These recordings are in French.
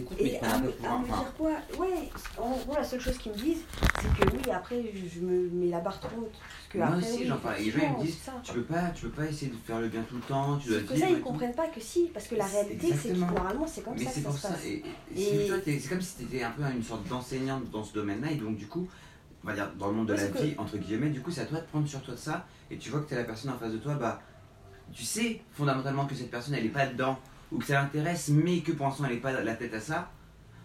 qu'ils écoutent, mais un me, peu dire quoi Ouais, en gros, la seule chose qu'ils me disent, c'est que oui, après, je, me mets la barre trop haute. Moi aussi, j'en parle. Et les gens, ils me disent, c'est. Tu peux pas, tu peux pas essayer de faire le bien tout le temps, tu dois vivre. ça, ils comprennent pas que si, parce que la C'est réalité, c'est que normalement, c'est comme Mais ça c'est que ça se passe. C'est comme si tu étais un peu une sorte d'enseignante dans ce domaine-là, et donc du coup, on va dire dans le monde de la c'est vie, entre guillemets, du coup, c'est à toi de prendre sur toi de ça, et tu vois que tu la personne en face de toi, bah, tu sais fondamentalement que cette personne, elle est pas dedans, ou que ça l'intéresse, mais que pour l'instant, elle est pas la tête à ça,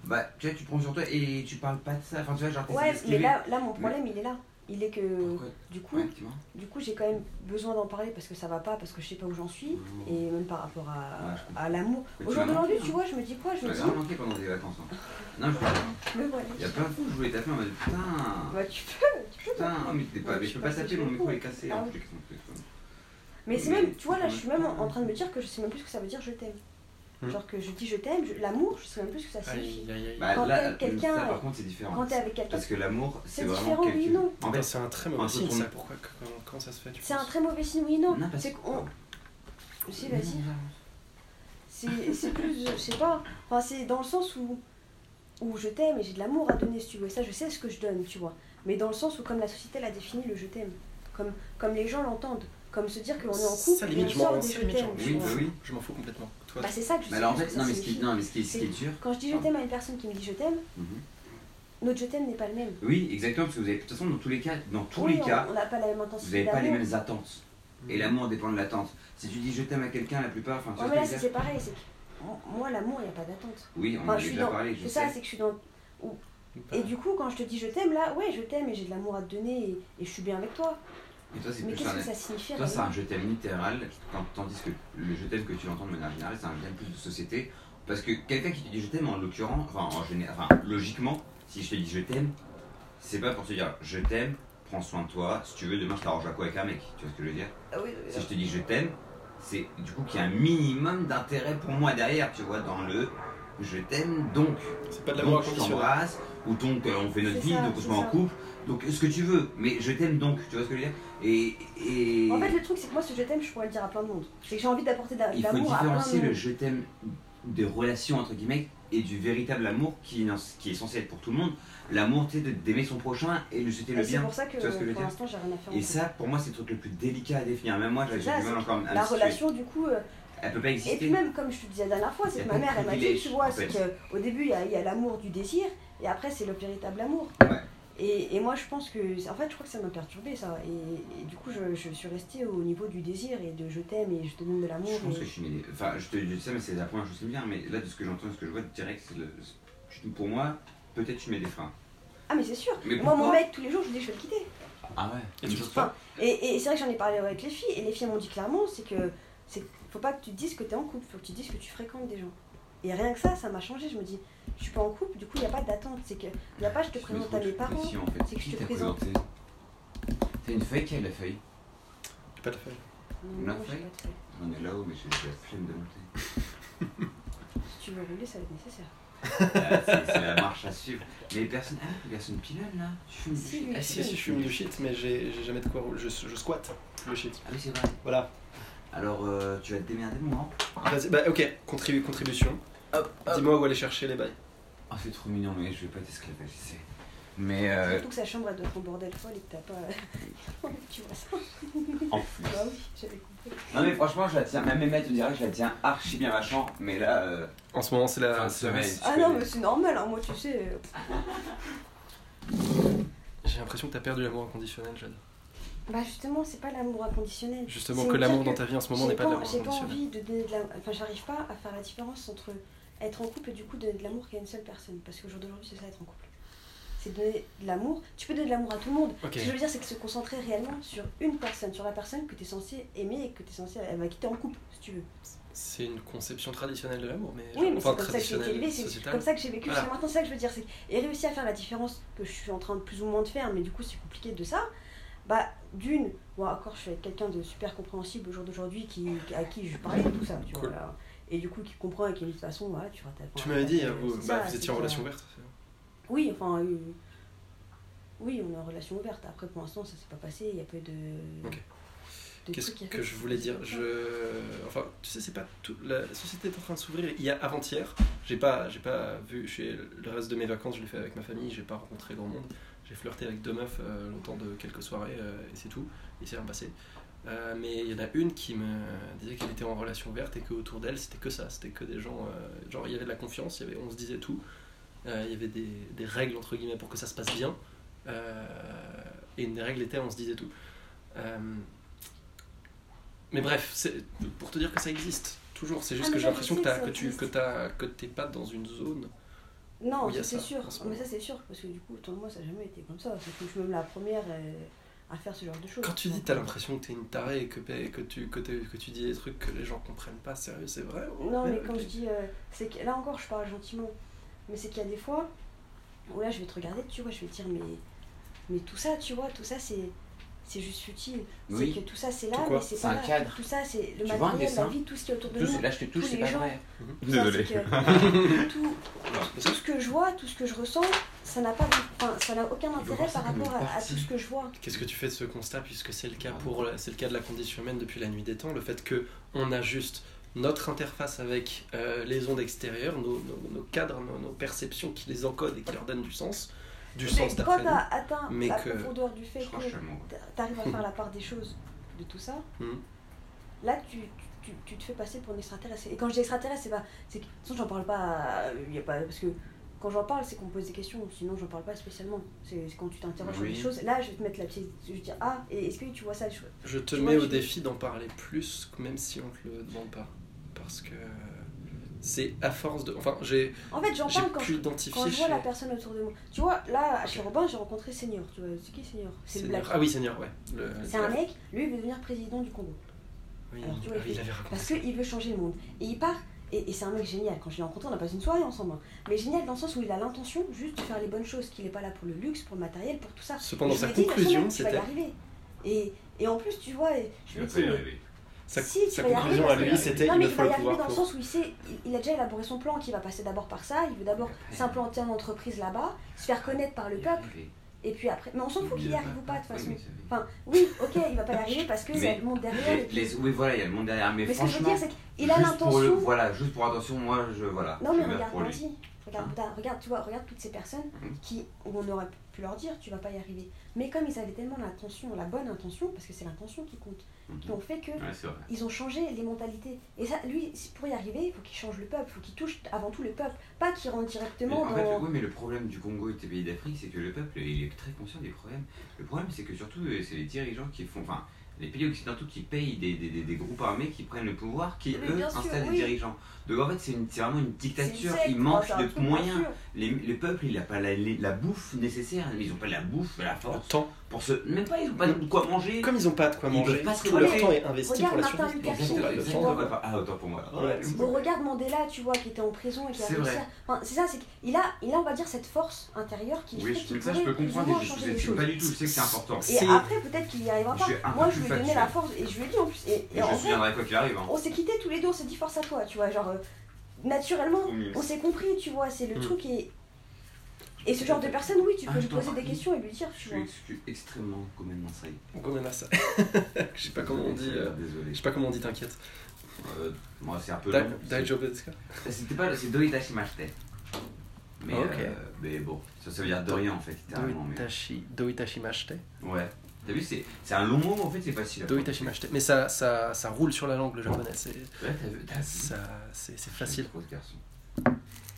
bah, tu vois, tu prends sur toi et tu parles pas de ça. Enfin, tu vois, genre, Ouais, mais là, là, mon problème, il est là. Il est que, Pourquoi du coup, Ouais, du coup, j'ai quand même besoin d'en parler parce que ça va pas, parce que je sais pas où j'en suis, Mmh. et même par rapport à, Ouais, l'amour. Mais Au tu jour m'as d'aujourd'hui, manqué, tu hein. vois, je me dis quoi Je me dis, manqué pendant des vacances. hein. Non, je voilà. Il y a plein de fois où je voulais taper en mode putain. Bah, tu peux, tu peux. Putain, oh, mais t'es pas. Ouais, mais je peux pas taper, mon micro est cassé. Ah hein, oui. Mais c'est même, tu vois, là, je suis même en train de me dire que je sais même plus ce que ça veut dire je t'aime. Hmm. Genre que je dis je t'aime, je- l'amour, je sais même plus ce que ça signifie. Bah Quand t'aimes quelqu'un, par contre c'est différent. Quand t'es avec quelqu'un, Parce que l'amour, c'est vraiment différent, oui, quelque non. En Attends, fait, c'est un très mauvais signe ça. Pourquoi comment, ça se fait c'est un très mauvais signe, oui, non. Non, C'est que- qu'on. Si, vas-y. C'est c'est plus, je sais pas. Enfin, c'est dans le sens où, où je t'aime et j'ai de l'amour à donner, si tu veux. Et ça, je sais ce que je donne, tu vois. Mais dans le sens où, comme la société l'a défini, le je t'aime. Comme, comme les gens l'entendent. Comme se dire qu'on est en couple Ça, et limite, on je m'en tu Oui, bah oui. Je m'en fous complètement. Toi, Bah, c'est ça que je Mais sais alors en fait, non, mais ce qui, signifie. non, mais ce qui, ce qui est dur. Quand je dis je t'aime à une personne qui me dit je t'aime, Mhm. notre je t'aime n'est pas le même. Oui, exactement, parce que vous avez, de toute façon, dans tous les cas, dans tous Oui, les on- cas, on n'a pas la même vous n'avez pas les mêmes attentes. Et l'amour dépend de l'attente. Si tu dis je t'aime à quelqu'un, la plupart, enfin, tu Ouais, ce c'est pareil. c'est que Moi, l'amour, il n'y a pas d'attente. Oui, on en a je suis déjà dans- parlé, C'est ça, c'est que je suis dans. Et du coup, quand je te dis je t'aime, là, ouais, je t'aime et j'ai de l'amour à te donner et, et je suis bien avec toi. Et toi, c'est Mais plus qu'est-ce un. que ça signifie Toi, c'est un je t'aime littéral, tandis que le je t'aime que tu entends de manière générale, c'est un je t'aime plus de société. Parce que quelqu'un qui te dit je t'aime, en l'occurrence, enfin, en général, enfin, logiquement, si je te dis je t'aime, c'est pas pour te dire je t'aime, prends soin de toi, si tu veux, demain je t'arrange à quoi avec un mec, tu vois ce que je veux dire? Ah oui, Si je te dis je t'aime, c'est du coup qu'il y a un minimum d'intérêt pour moi derrière, tu vois, dans le je t'aime donc. C'est pas de l'amour Donc je t'embrasse, ou donc euh, on fait notre C'est vie, ça, donc on se met en couple, donc ce que tu veux, mais je t'aime donc, tu vois ce que je veux dire? Et, et En fait, le truc, c'est que moi, ce je t'aime, je pourrais le dire à plein de monde. C'est que j'ai envie d'apporter de la- de il faut l'amour à plein de différencier le je t'aime des relations entre guillemets et du véritable amour qui, qui est censé être pour tout le monde. L'amour, tu sais, de- d'aimer son prochain et lui souhaiter Et le c'est bien. pour ça que, Tu vois ce que pour l'instant, j'ai rien à faire. Et ça, pour moi, c'est le truc le plus délicat à définir. Même moi, j'ai C'est du mal c'est encore La relation, du coup, euh, Elle peut pas et exister. puis même, comme je te disais la dernière fois, c'est que ma de mère, elle m'a dit, tu vois, c'est qu'au début, il y a, l'amour du désir, et après, c'est le véritable amour. Ouais. Et, et moi, je pense que, en fait, je crois que ça m'a perturbé, ça. Et, et du coup, je, je suis restée au niveau du désir et de je t'aime et je te donne de l'amour. Je pense et- que je suis. Enfin, je te dis ça, mais c'est la première chose qui me vient. Mais là, de ce que j'entends, de ce que je vois direct, le. je- Pour moi, peut-être tu mets des freins. Ah, mais c'est sûr. Mais moi, mon pourquoi mec, tous les jours, je lui dis, je vais le quitter. Ah ouais Et c'est vrai que j'en ai parlé avec les filles, et les filles m'ont dit clairement, c'est que c'est faut pas que tu te dises que tu es en couple, faut que tu dises que tu fréquentes des gens. Et rien que ça, ça m'a changé. Je me dis, je suis pas en couple, du coup, il n'y a pas d'attente. C'est que, il y a pas, je te Je présente à mes parents. précis, en fait. c'est que je te t'a présente. présenté T'as une feuille Qui a la feuille J'ai pas de feuille. On Non, de feuille. J'en ai là-haut, mais j'ai j'ai la flemme de monter. Si tu veux rouler, ça va être nécessaire. Ah, c'est c'est la marche à suivre. Mais personne. Ah, personne pilonne là Tu fumes du Si, shit lui. Ah si, si, je fume du shit, mais j'ai j'ai jamais de quoi rouler. Je, je squatte le shit. Ah oui, c'est vrai. Voilà. Alors, euh, tu vas te démerder, mon grand Vas-y, bah ok, Contribu- contribution. Hop, hop. Dis-moi où aller chercher les bails. Ah, c'est trop mignon, mais je vais pas t'esclavagiser. Mais euh, Surtout que sa chambre, elle doit être en bordel folle et que t'as pas. tu vois ça en plus. Bah oui, j'avais compris. Non, mais franchement, je la tiens. Même maîtres te que je la tiens archi bien vachement. Mais là, euh, En ce moment, c'est la. Fin de c'est la- semaine. Ah non, mais c'est normal, hein, moi, tu sais. euh, J'ai l'impression que t'as perdu l'amour inconditionnel, Jade. Bah justement, c'est pas l'amour inconditionnel. Justement, que l'amour dans ta vie en ce moment n'est pas de l'amour J'ai pas inconditionnel. envie de donner de la... Enfin, j'arrive pas à faire la différence entre être en couple et du coup donner de l'amour qu'à une seule personne. Parce qu'au jour d'aujourd'hui, c'est ça être en couple. C'est donner de l'amour. Tu peux donner de l'amour à tout le monde. Ce que je veux dire, c'est que se concentrer réellement sur une personne, sur la personne que tu es censé aimer et que tu es censé avec qui tu en couple, si tu veux. C'est une conception traditionnelle de l'amour, mais. Oui, mais enfin, c'est comme ça que j'ai été traditionnelle, élevée, c'est comme ça que j'ai vécu Voilà. jusqu'à maintenant, c'est ça que je veux dire. c'est- Et réussir à faire la différence que je suis en train de plus ou moins de faire, mais du coup c'est compliqué de ça, bah d'une, bon encore je suis avec quelqu'un de super compréhensible au jour d'aujourd'hui qui, à qui je parlais de tout ça, tu vois. Cool. Et du coup qui comprend et qui dit de toute façon, voilà, tu rates Tu m'avais dit, euh, vous, c'est bah, ça, vous c'est étiez en relation ouverte. Oui, enfin, euh, oui, on est en relation ouverte. Après pour l'instant ça s'est pas passé, il y a peu de. Ok. Qu'est-ce que je voulais dire c'est je... Enfin, tu sais, c'est pas tout. La société est en train de s'ouvrir. Il y a avant-hier, j'ai pas, j'ai pas vu. Le reste de mes vacances, je l'ai fait avec ma famille. J'ai pas rencontré grand monde. J'ai flirté avec deux meufs euh, longtemps de quelques soirées euh, et c'est tout. Il s'est rien passé. Euh, mais il y en a une qui me disait qu'elle était en relation ouverte et qu'autour d'elle c'était que ça, c'était que des gens, euh, genre il y avait de la confiance, y avait, on se disait tout, Euh, il y avait des, des règles entre guillemets pour que ça se passe bien, et une des règles était on se disait tout. Mais bref, c'est pour te dire que ça existe, toujours, c'est juste Ah, que j'ai l'impression que, tu que t'as- que t'es pas dans une zone. Non, c'est sûr. Mais ça c'est sûr parce que du coup, toi, moi ça n'a jamais été comme ça. Que je suis même la première à faire ce genre de choses. Quand tu dis t'as l'impression que t'es une tarée et que, que, tu, que, que tu dis des trucs que les gens comprennent pas, sérieux, c'est vrai Non, mais quand je dis. euh, c'est que là encore, je parle gentiment. Mais c'est qu'il y a des fois où là, je vais te regarder, tu vois, je vais te dire, mais, mais tout ça, tu vois, tout ça, c'est. C'est juste futile. Oui. C'est que tout ça, c'est là, mais c'est C'est pas un là. cadre. Tout ça, c'est le Tu matériel, la vie, tout ce qui est autour de Tout, nous. là, je te touche, c'est pas gens. vrai. Désolé. c'est que tout, que je vois, tout ce que je ressens, ça n'a pas, enfin, ça n'a aucun intérêt par rapport à, tout ce que je vois. Qu'est-ce que tu fais de ce constat puisque c'est le cas pour c'est le cas de la condition humaine depuis la nuit des temps, le fait que on a juste notre interface avec euh, les ondes extérieures, nos, nos- nos cadres, nos, nos perceptions qui les encodent et qui leur donnent du sens, du Mais sens quand d'après nous. t'as atteint mais la que- profondeur du fait que t'arrives à faire la part des choses de tout ça, Mhm. là tu, tu, tu te fais passer pour un extraterrestre. Et quand je dis extraterrestre, c'est pas. c'est que- De toute façon, j'en parle pas. euh, y a pas parce que quand j'en parle, c'est qu'on me pose des questions, sinon j'en parle pas spécialement. C'est quand tu t'interroges sur Oui. des choses. Là, je vais te mettre la petite. Je vais te dire, ah, est-ce que tu vois ça je- Je te Tu mets vois, au je- défi d'en parler plus, même si on te le demande pas. Parce que c'est à force de. Enfin, j'ai En fait, j'en parle quand je, identifier quand je vois la personne autour de moi. Tu vois, là, chez Robin, j'ai rencontré Senior. Tu vois, c'est qui Senior C'est le black. Ah oui, Seigneur, ouais. Le- C'est un mec, lui, il veut devenir président du Congo. Oui, Alors, tu vois, ah il il avait Parce raconté. qu'il veut changer le monde. Et il part, et, et c'est un mec génial. Quand je l'ai rencontré, on a passé une soirée ensemble. hein. Mais génial dans le sens où il a l'intention juste de faire les bonnes choses, qu'il n'est pas là pour le luxe, pour le matériel, pour tout ça. Cependant, sa dit, conclusion, c'était. arriver. Et, et en plus, tu vois, je mais- arriver. Sa, si, sa conclusion arriver, à lui, c'était non, il mais me il va y arriver pouvoir dans le sens où il sait, il, il a déjà élaboré son plan, qu'il va passer d'abord par ça, il veut d'abord s'implanter en entreprise là-bas, se faire connaître par le peuple. Et puis après. Mais on s'en fout qu'il y arrive ou pas de toute Oui, façon. fait- Enfin, oui, ok, il va pas y arriver parce que Mais c'est le monde derrière. Les- les- Oui, voilà, il y a le monde derrière. Mais, Mais ce que je veux franchement, dire, c'est qu'il a l'intention. Voilà, juste pour attention, moi, je. Voilà. Non mais regarde. Nancy, regarde, Hein regarde, tu vois, regarde toutes ces personnes Mhm. qui, où on aurait pu leur dire tu vas pas y arriver. Mais comme ils avaient tellement l'intention, la bonne intention, parce que c'est l'intention qui compte, qui Mhm. ont fait que Ouais, ils ont changé les mentalités. Et ça, lui, pour y arriver, il faut qu'il change le peuple, il faut qu'il touche avant tout le peuple, pas qu'il rentre Mais directement en fait, dans. oui, mais le problème du Congo et des pays d'Afrique, c'est que le peuple, il est très conscient des problèmes. Le problème, c'est que surtout, euh, c'est les dirigeants qui font. Enfin, les pays occidentaux qui payent des, des, des- des groupes armés qui prennent le pouvoir, qui Mais eux installent oui. des dirigeants. Donc en fait, c'est une- c'est vraiment une une dictature. secte, Il manque de moyens. Les, le peuple, il n'a pas la, les- la bouffe nécessaire. Ils n'ont pas la bouffe, la force. Temps. Pour se... Même pas, ils n'ont pas de quoi manger. Comme ils n'ont pas de quoi Ils manger, peuvent pas se tout leur temps est investi Regarde pour la Martin survie. Bon. de- Ah, autant pour moi. Ouais, c'est On regarde Mandela, tu vois, qui était en prison et qui a C'est réussi vrai. à- Enfin, c'est ça, c'est qu'il a, il a, on va dire, cette force intérieure qui Oui, fait ça, je peux comprendre. Je choses. pas du tout. Je sais que c'est important. Et après, peut-être qu'il y arrivera pas. Moi, je lui ai donné factuel. la force, et je lui ai dit en plus. Et, et Et en je souviendrai quoi qu'il arrive. hein. on s'est quittés tous les deux, on s'est dit force à toi, tu vois. Genre, euh, naturellement, on s'est compris, tu vois. C'est le Mm. truc et. Et ce genre de personne, oui, tu Ah, peux je lui poser des questions et lui dire, Je tu vois. suis, je suis extrêmement complètement saï. Gomenasa. Je sais pas comment on dit. euh, Désolé. Je sais pas comment on dit, t'inquiète. Euh, moi, c'est un peu Da- long. Ka C'était pas. C'est Doitashimashite. Mais, Ok. euh, mais bon, ça, ça veut dire de rien en fait, littéralement. Mais... Doitashi, doitashimashite. Ouais. T'as vu, c'est c'est un long mot, mais en fait, c'est facile. Doitashimashite. Mais ça, ça, ça roule sur la langue, le japonais. C'est, Ouais, facile. garçon.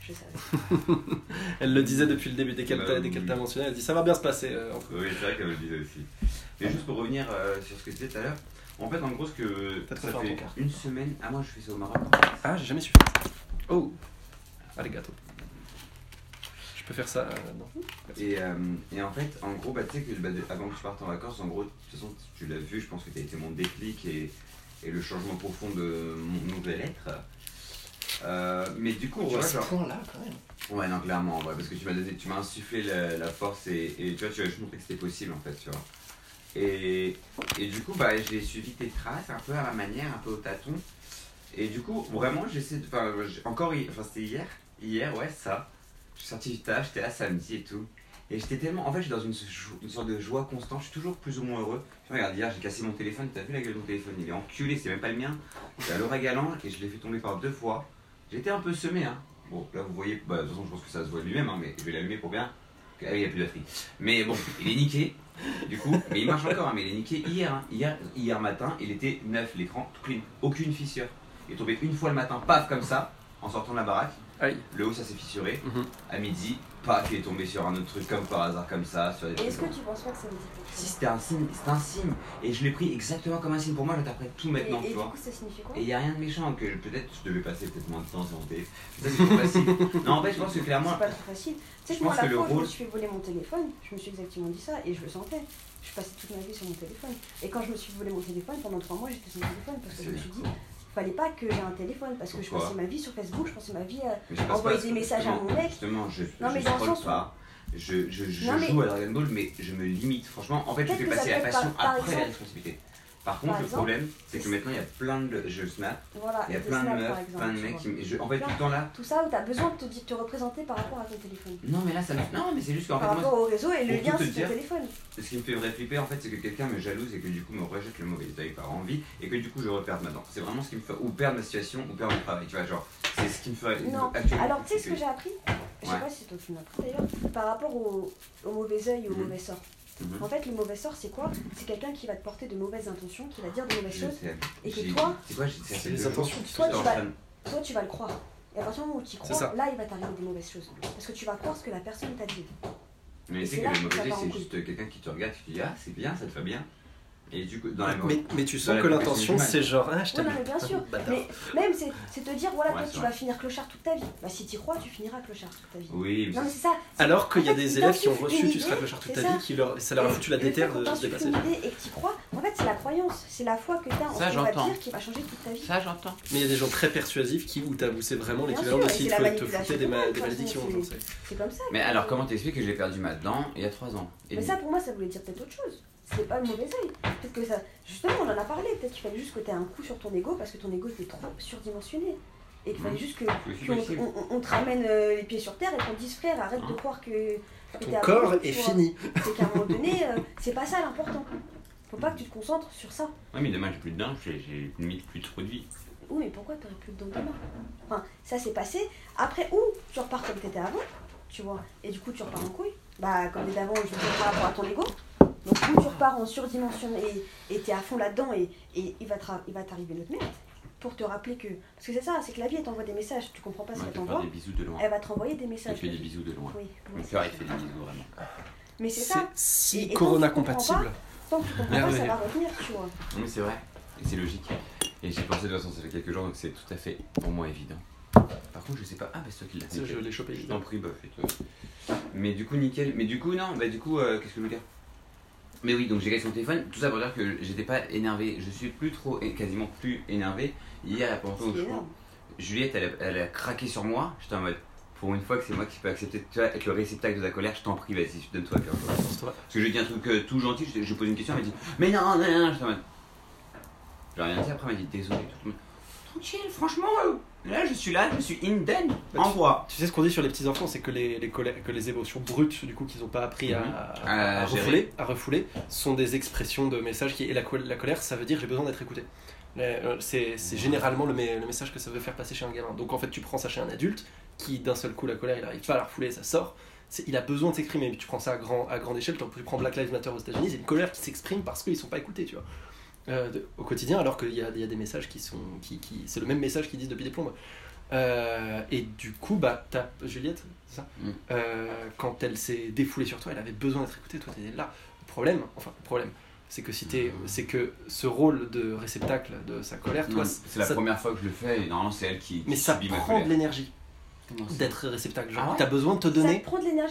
Je savais. Elle le disait depuis le début, dès qu'elle Bah t'a, mentionné, elle dit ça va bien se passer. euh, Oui, c'est vrai qu'elle le disait aussi. Mais juste pour revenir euh, sur ce que tu disais tout à l'heure, en fait, en gros, ce que ça fait une semaine. Ah, moi, je fais ça au Maroc. Ah, j'ai jamais su. Oh Arigato. Je peux faire ça euh, non. Et, euh, et en fait, en gros, bah, tu sais que bah, de- avant que tu partes en vacances, en gros, de toute façon, tu l'as vu, je pense que tu as été mon déclic et, et le changement profond de mon nouvel être. Euh, mais du coup, tu vois, genre. point-là, quand même. Ouais, non, clairement, ouais, parce que tu m'as donné, tu m'as insufflé la, la force et, et tu vois, tu as juste montré que c'était possible en fait, tu vois. Et, et du coup, bah, j'ai suivi tes traces un peu à ma manière, un peu au tâton. Et du coup, vraiment, j'essaie de. Enfin, j'ai- encore, enfin, c'était hier, hier, ouais, ça. Je suis sorti du taf, j'étais là samedi et tout. Et j'étais tellement. En fait, j'étais dans une, sorte de joie constante. Je suis toujours plus ou moins heureux. Je regarde, hier, j'ai cassé mon téléphone. T'as vu la gueule de mon téléphone? Il est enculé, c'est même pas le mien. C'était à l'oreille galant et je l'ai fait tomber par deux fois. J'étais un peu semé, hein. Bon, là, vous voyez, bah, de toute façon, je pense que ça se voit lui-même, hein, mais je vais l'allumer pour bien. Ah oui, il n'y a plus de batterie. Mais bon, il est niqué, du coup. Mais il marche encore, hein, mais il est niqué hier. hein. Hier, hier matin, il était neuf, l'écran, tout clean. Aucune fissure. Il est tombé une fois le matin, paf, comme ça, en sortant de la baraque. Aïe. Le haut, ça s'est fissuré. Mhm. À midi, paf, il est tombé sur un autre truc comme par hasard, comme ça. Sur des Et est-ce que tu penses pas que ça dire quelque Si chose c'était un signe, c'était un signe. Et je l'ai pris exactement comme un signe. Pour moi, j'interprète tout maintenant, Et, et tu du vois. coup, ça signifie quoi Et il n'y a rien de méchant, que peut-être je devais passer peut-être moins de temps sur mon téléphone. Ça, c'est trop facile. Non, en fait, je pense que clairement, C'est pas trop facile. Tu sais je que moi, pense la que le fois où je me rôle- suis fait voler mon téléphone, je me suis exactement dit ça et je le sentais. Je passais toute ma vie sur mon téléphone. Et quand je me suis volé mon téléphone, pendant trois mois, j'étais sur mon téléphone parce que je me suis dit, fallait pas que j'ai un téléphone parce que je passais ma vie sur Facebook, je passais ma vie à. Envoyer pas- des messages à mon mec. Justement, je, Non, je mais dans sens où- pas. Je, je, je Non, mais- joue à Dragon Ball, mais je me limite. Franchement, en fait, je fais passer la passion par- par après la responsabilité. Par contre, Par le exemple, problème, c'est que maintenant, il y a plein de. Je snap, Voilà, il y a plein de meufs, exemple, plein de tu mecs qui. me- je- en fait, tout le temps là. Tout ça où t'as besoin de te, représenter par rapport à ton téléphone. Non, mais là, ça me. Non, mais c'est juste qu'en fait, Par moi, rapport au réseau et le lien, c'est ton téléphone. ce qui me fait vrai flipper, en fait, c'est que quelqu'un me jalouse et que du coup me rejette le mauvais œil par envie et que du coup je reperde maintenant. C'est vraiment ce qui me fait. Ou perdre ma situation, ou perdre mon travail, tu vois, genre. C'est ce qui me fait. Non. actuellement. Alors, tu sais ce que j'ai appris? Je sais Ouais. pas si toi qui m'as appris d'ailleurs. Par rapport au, au mauvais œil et au Mhm. mauvais sort. Mhm. En fait, le mauvais sort, c'est quoi? C'est quelqu'un qui va te porter de mauvaises intentions, qui va dire de mauvaises Je choses. sais. Et que toi- C'est quoi fait les intentions Toi, tu vas- Toi, tu vas le croire. Et à partir du moment où tu crois, là, il va t'arriver des mauvaises choses. Parce que tu vas croire ce que la personne t'a dit. Mais c'est que le mauvais c'est juste quelqu'un qui te regarde, qui te dit Ah, c'est bien, ça te va bien. Et du coup, dans la Mais, mais tu sens que l'intention c'est genre ah je non, mais bien sûr. Mais même, c'est c'est te dire, voilà, Ouais, toi, tu vrai. vas finir clochard toute ta vie. Bah, si tu y crois, tu finiras clochard toute ta vie. Oui, mais Non, mais c'est ça. c'est- Alors qu'il y a des élèves qui ont reçu tu seras clochard toute ta ça. vie, qui leur, ça leur a foutu la déterre de se dépasser. une idée et que tu crois, en fait, c'est la croyance. C'est la foi que tu as en ce qu'on va te j'entends. dire qui va changer toute ta vie. ça j'entends. Mais il y a des gens très persuasifs qui où t'as où c'est vraiment l'équivalent de et s'il c'est la faut te foutre des, malédictions. c'est- comme ça. Mais alors, comment t'expliques que j'ai perdu ma dent il y a 3 ans? Mais ça, pour moi, ça voulait dire peut-être autre chose. C'était pas le mauvais œil. Peut-être que ça. Justement, on en a parlé. Peut-être qu'il fallait juste que tu aies un coup sur ton ego parce que ton ego était trop surdimensionné. Et qu'il fallait juste que C'est qu'on on, on te ramène euh, les pieds sur terre et qu'on te dise frère, arrête de Hein croire que. que Ton t'es à corps est vois. fini. C'est qu'à un moment donné, euh, c'est pas ça l'important. Faut pas que tu te concentres sur ça. Ouais, mais demain j'ai plus de dents, j'ai j'ai limite plus trop de vie. Oui, mais pourquoi t'aurais plus de dents demain Enfin, ça s'est passé. Après, ou tu repars comme t'étais avant, tu vois, et du coup tu repars en couille. Bah, comme t'étais avant, je veux dire par rapport à ton ego. Donc, ou tu repars en surdimensionné et et t'es à fond là-dedans et, et il va t'arriver notre merde pour te rappeler que. Parce que c'est ça, c'est que la vie elle t'envoie des messages, tu comprends pas ce Ouais, qu'elle te faire t'envoie, des bisous de loin. elle va te renvoyer des messages. fais des bisous de loin. Oui, Mon cœur il fait des bisous vraiment. Mais c'est ça, si Et- et tant Corona compatible. tant que tu comprends pas, Merveilleux. ça va revenir, tu vois. Oui, c'est vrai. Et c'est logique. Et j'ai pensé de toute façon, ça fait quelques jours, donc c'est tout à fait pour moi évident. Par contre, je sais pas. Ah, bah c'est toi qui l'as Ça, je fait. l'ai chopé. Je t'en prie, bof, et toi. Mais du coup, nickel. Mais du coup, non, bah du coup, euh, qu'est-ce que je veux dire? Mais oui, donc j'ai cassé mon téléphone. Tout ça pour dire que j'étais pas énervé. Je suis plus trop, et quasiment plus énervé. Hier, le show, énorme. Juliette, elle a, elle a craqué sur moi. J'étais en mode, pour une fois que c'est moi qui peux accepter, tu vois, être le réceptacle de ta colère, je t'en prie, vas-y, donne-toi. Parce que je lui ai dit un truc euh, tout gentil, je, je pose une question, elle m'a dit, mais non, non, non, j'étais en mode. J'ai rien dit, après elle m'a dit, désolé. Tout le monde, Tranquille, franchement, euh, là je suis là, je suis indemne, Bah, envoie. Tu sais ce qu'on dit sur les petits enfants, c'est que les, les, colères- que les émotions brutes, du coup, qu'ils n'ont pas appris à, à- À à gérer. refouler, à refouler, sont des expressions de messages qui. Et la, col- la colère, ça veut dire j'ai besoin d'être écouté. Euh, C'est c'est généralement le, me- le message que ça veut faire passer chez un gamin. Donc en fait, tu prends ça chez un adulte qui, d'un seul coup, la colère, il n'arrive pas à la refouler, ça sort. Il a besoin de s'exprimer. Mais Tu prends ça à, grand, à grande échelle, tu prends Black Lives Matter aux États-Unis, c'est une colère qui s'exprime parce qu'ils sont pas écoutés, tu vois. Euh, de- au quotidien, alors qu'il y y a des messages qui sont. Qui, qui, c'est le même message qu'ils disent depuis des plombes. Euh, et du coup, bah, t'as Juliette, c'est ça Mm. Euh, Quand elle s'est défoulée sur toi, elle avait besoin d'être écoutée, toi t'étais là. Le problème, enfin, le problème, c'est que si t'es, Mm. c'est que ce rôle de réceptacle de sa colère, toi, Non, c'est la ça- première fois que je le fais, et normalement c'est elle qui, mais qui ça subit ma prend de l'énergie ça d'être réceptacle. Genre, Ah ouais t'as besoin de te donner de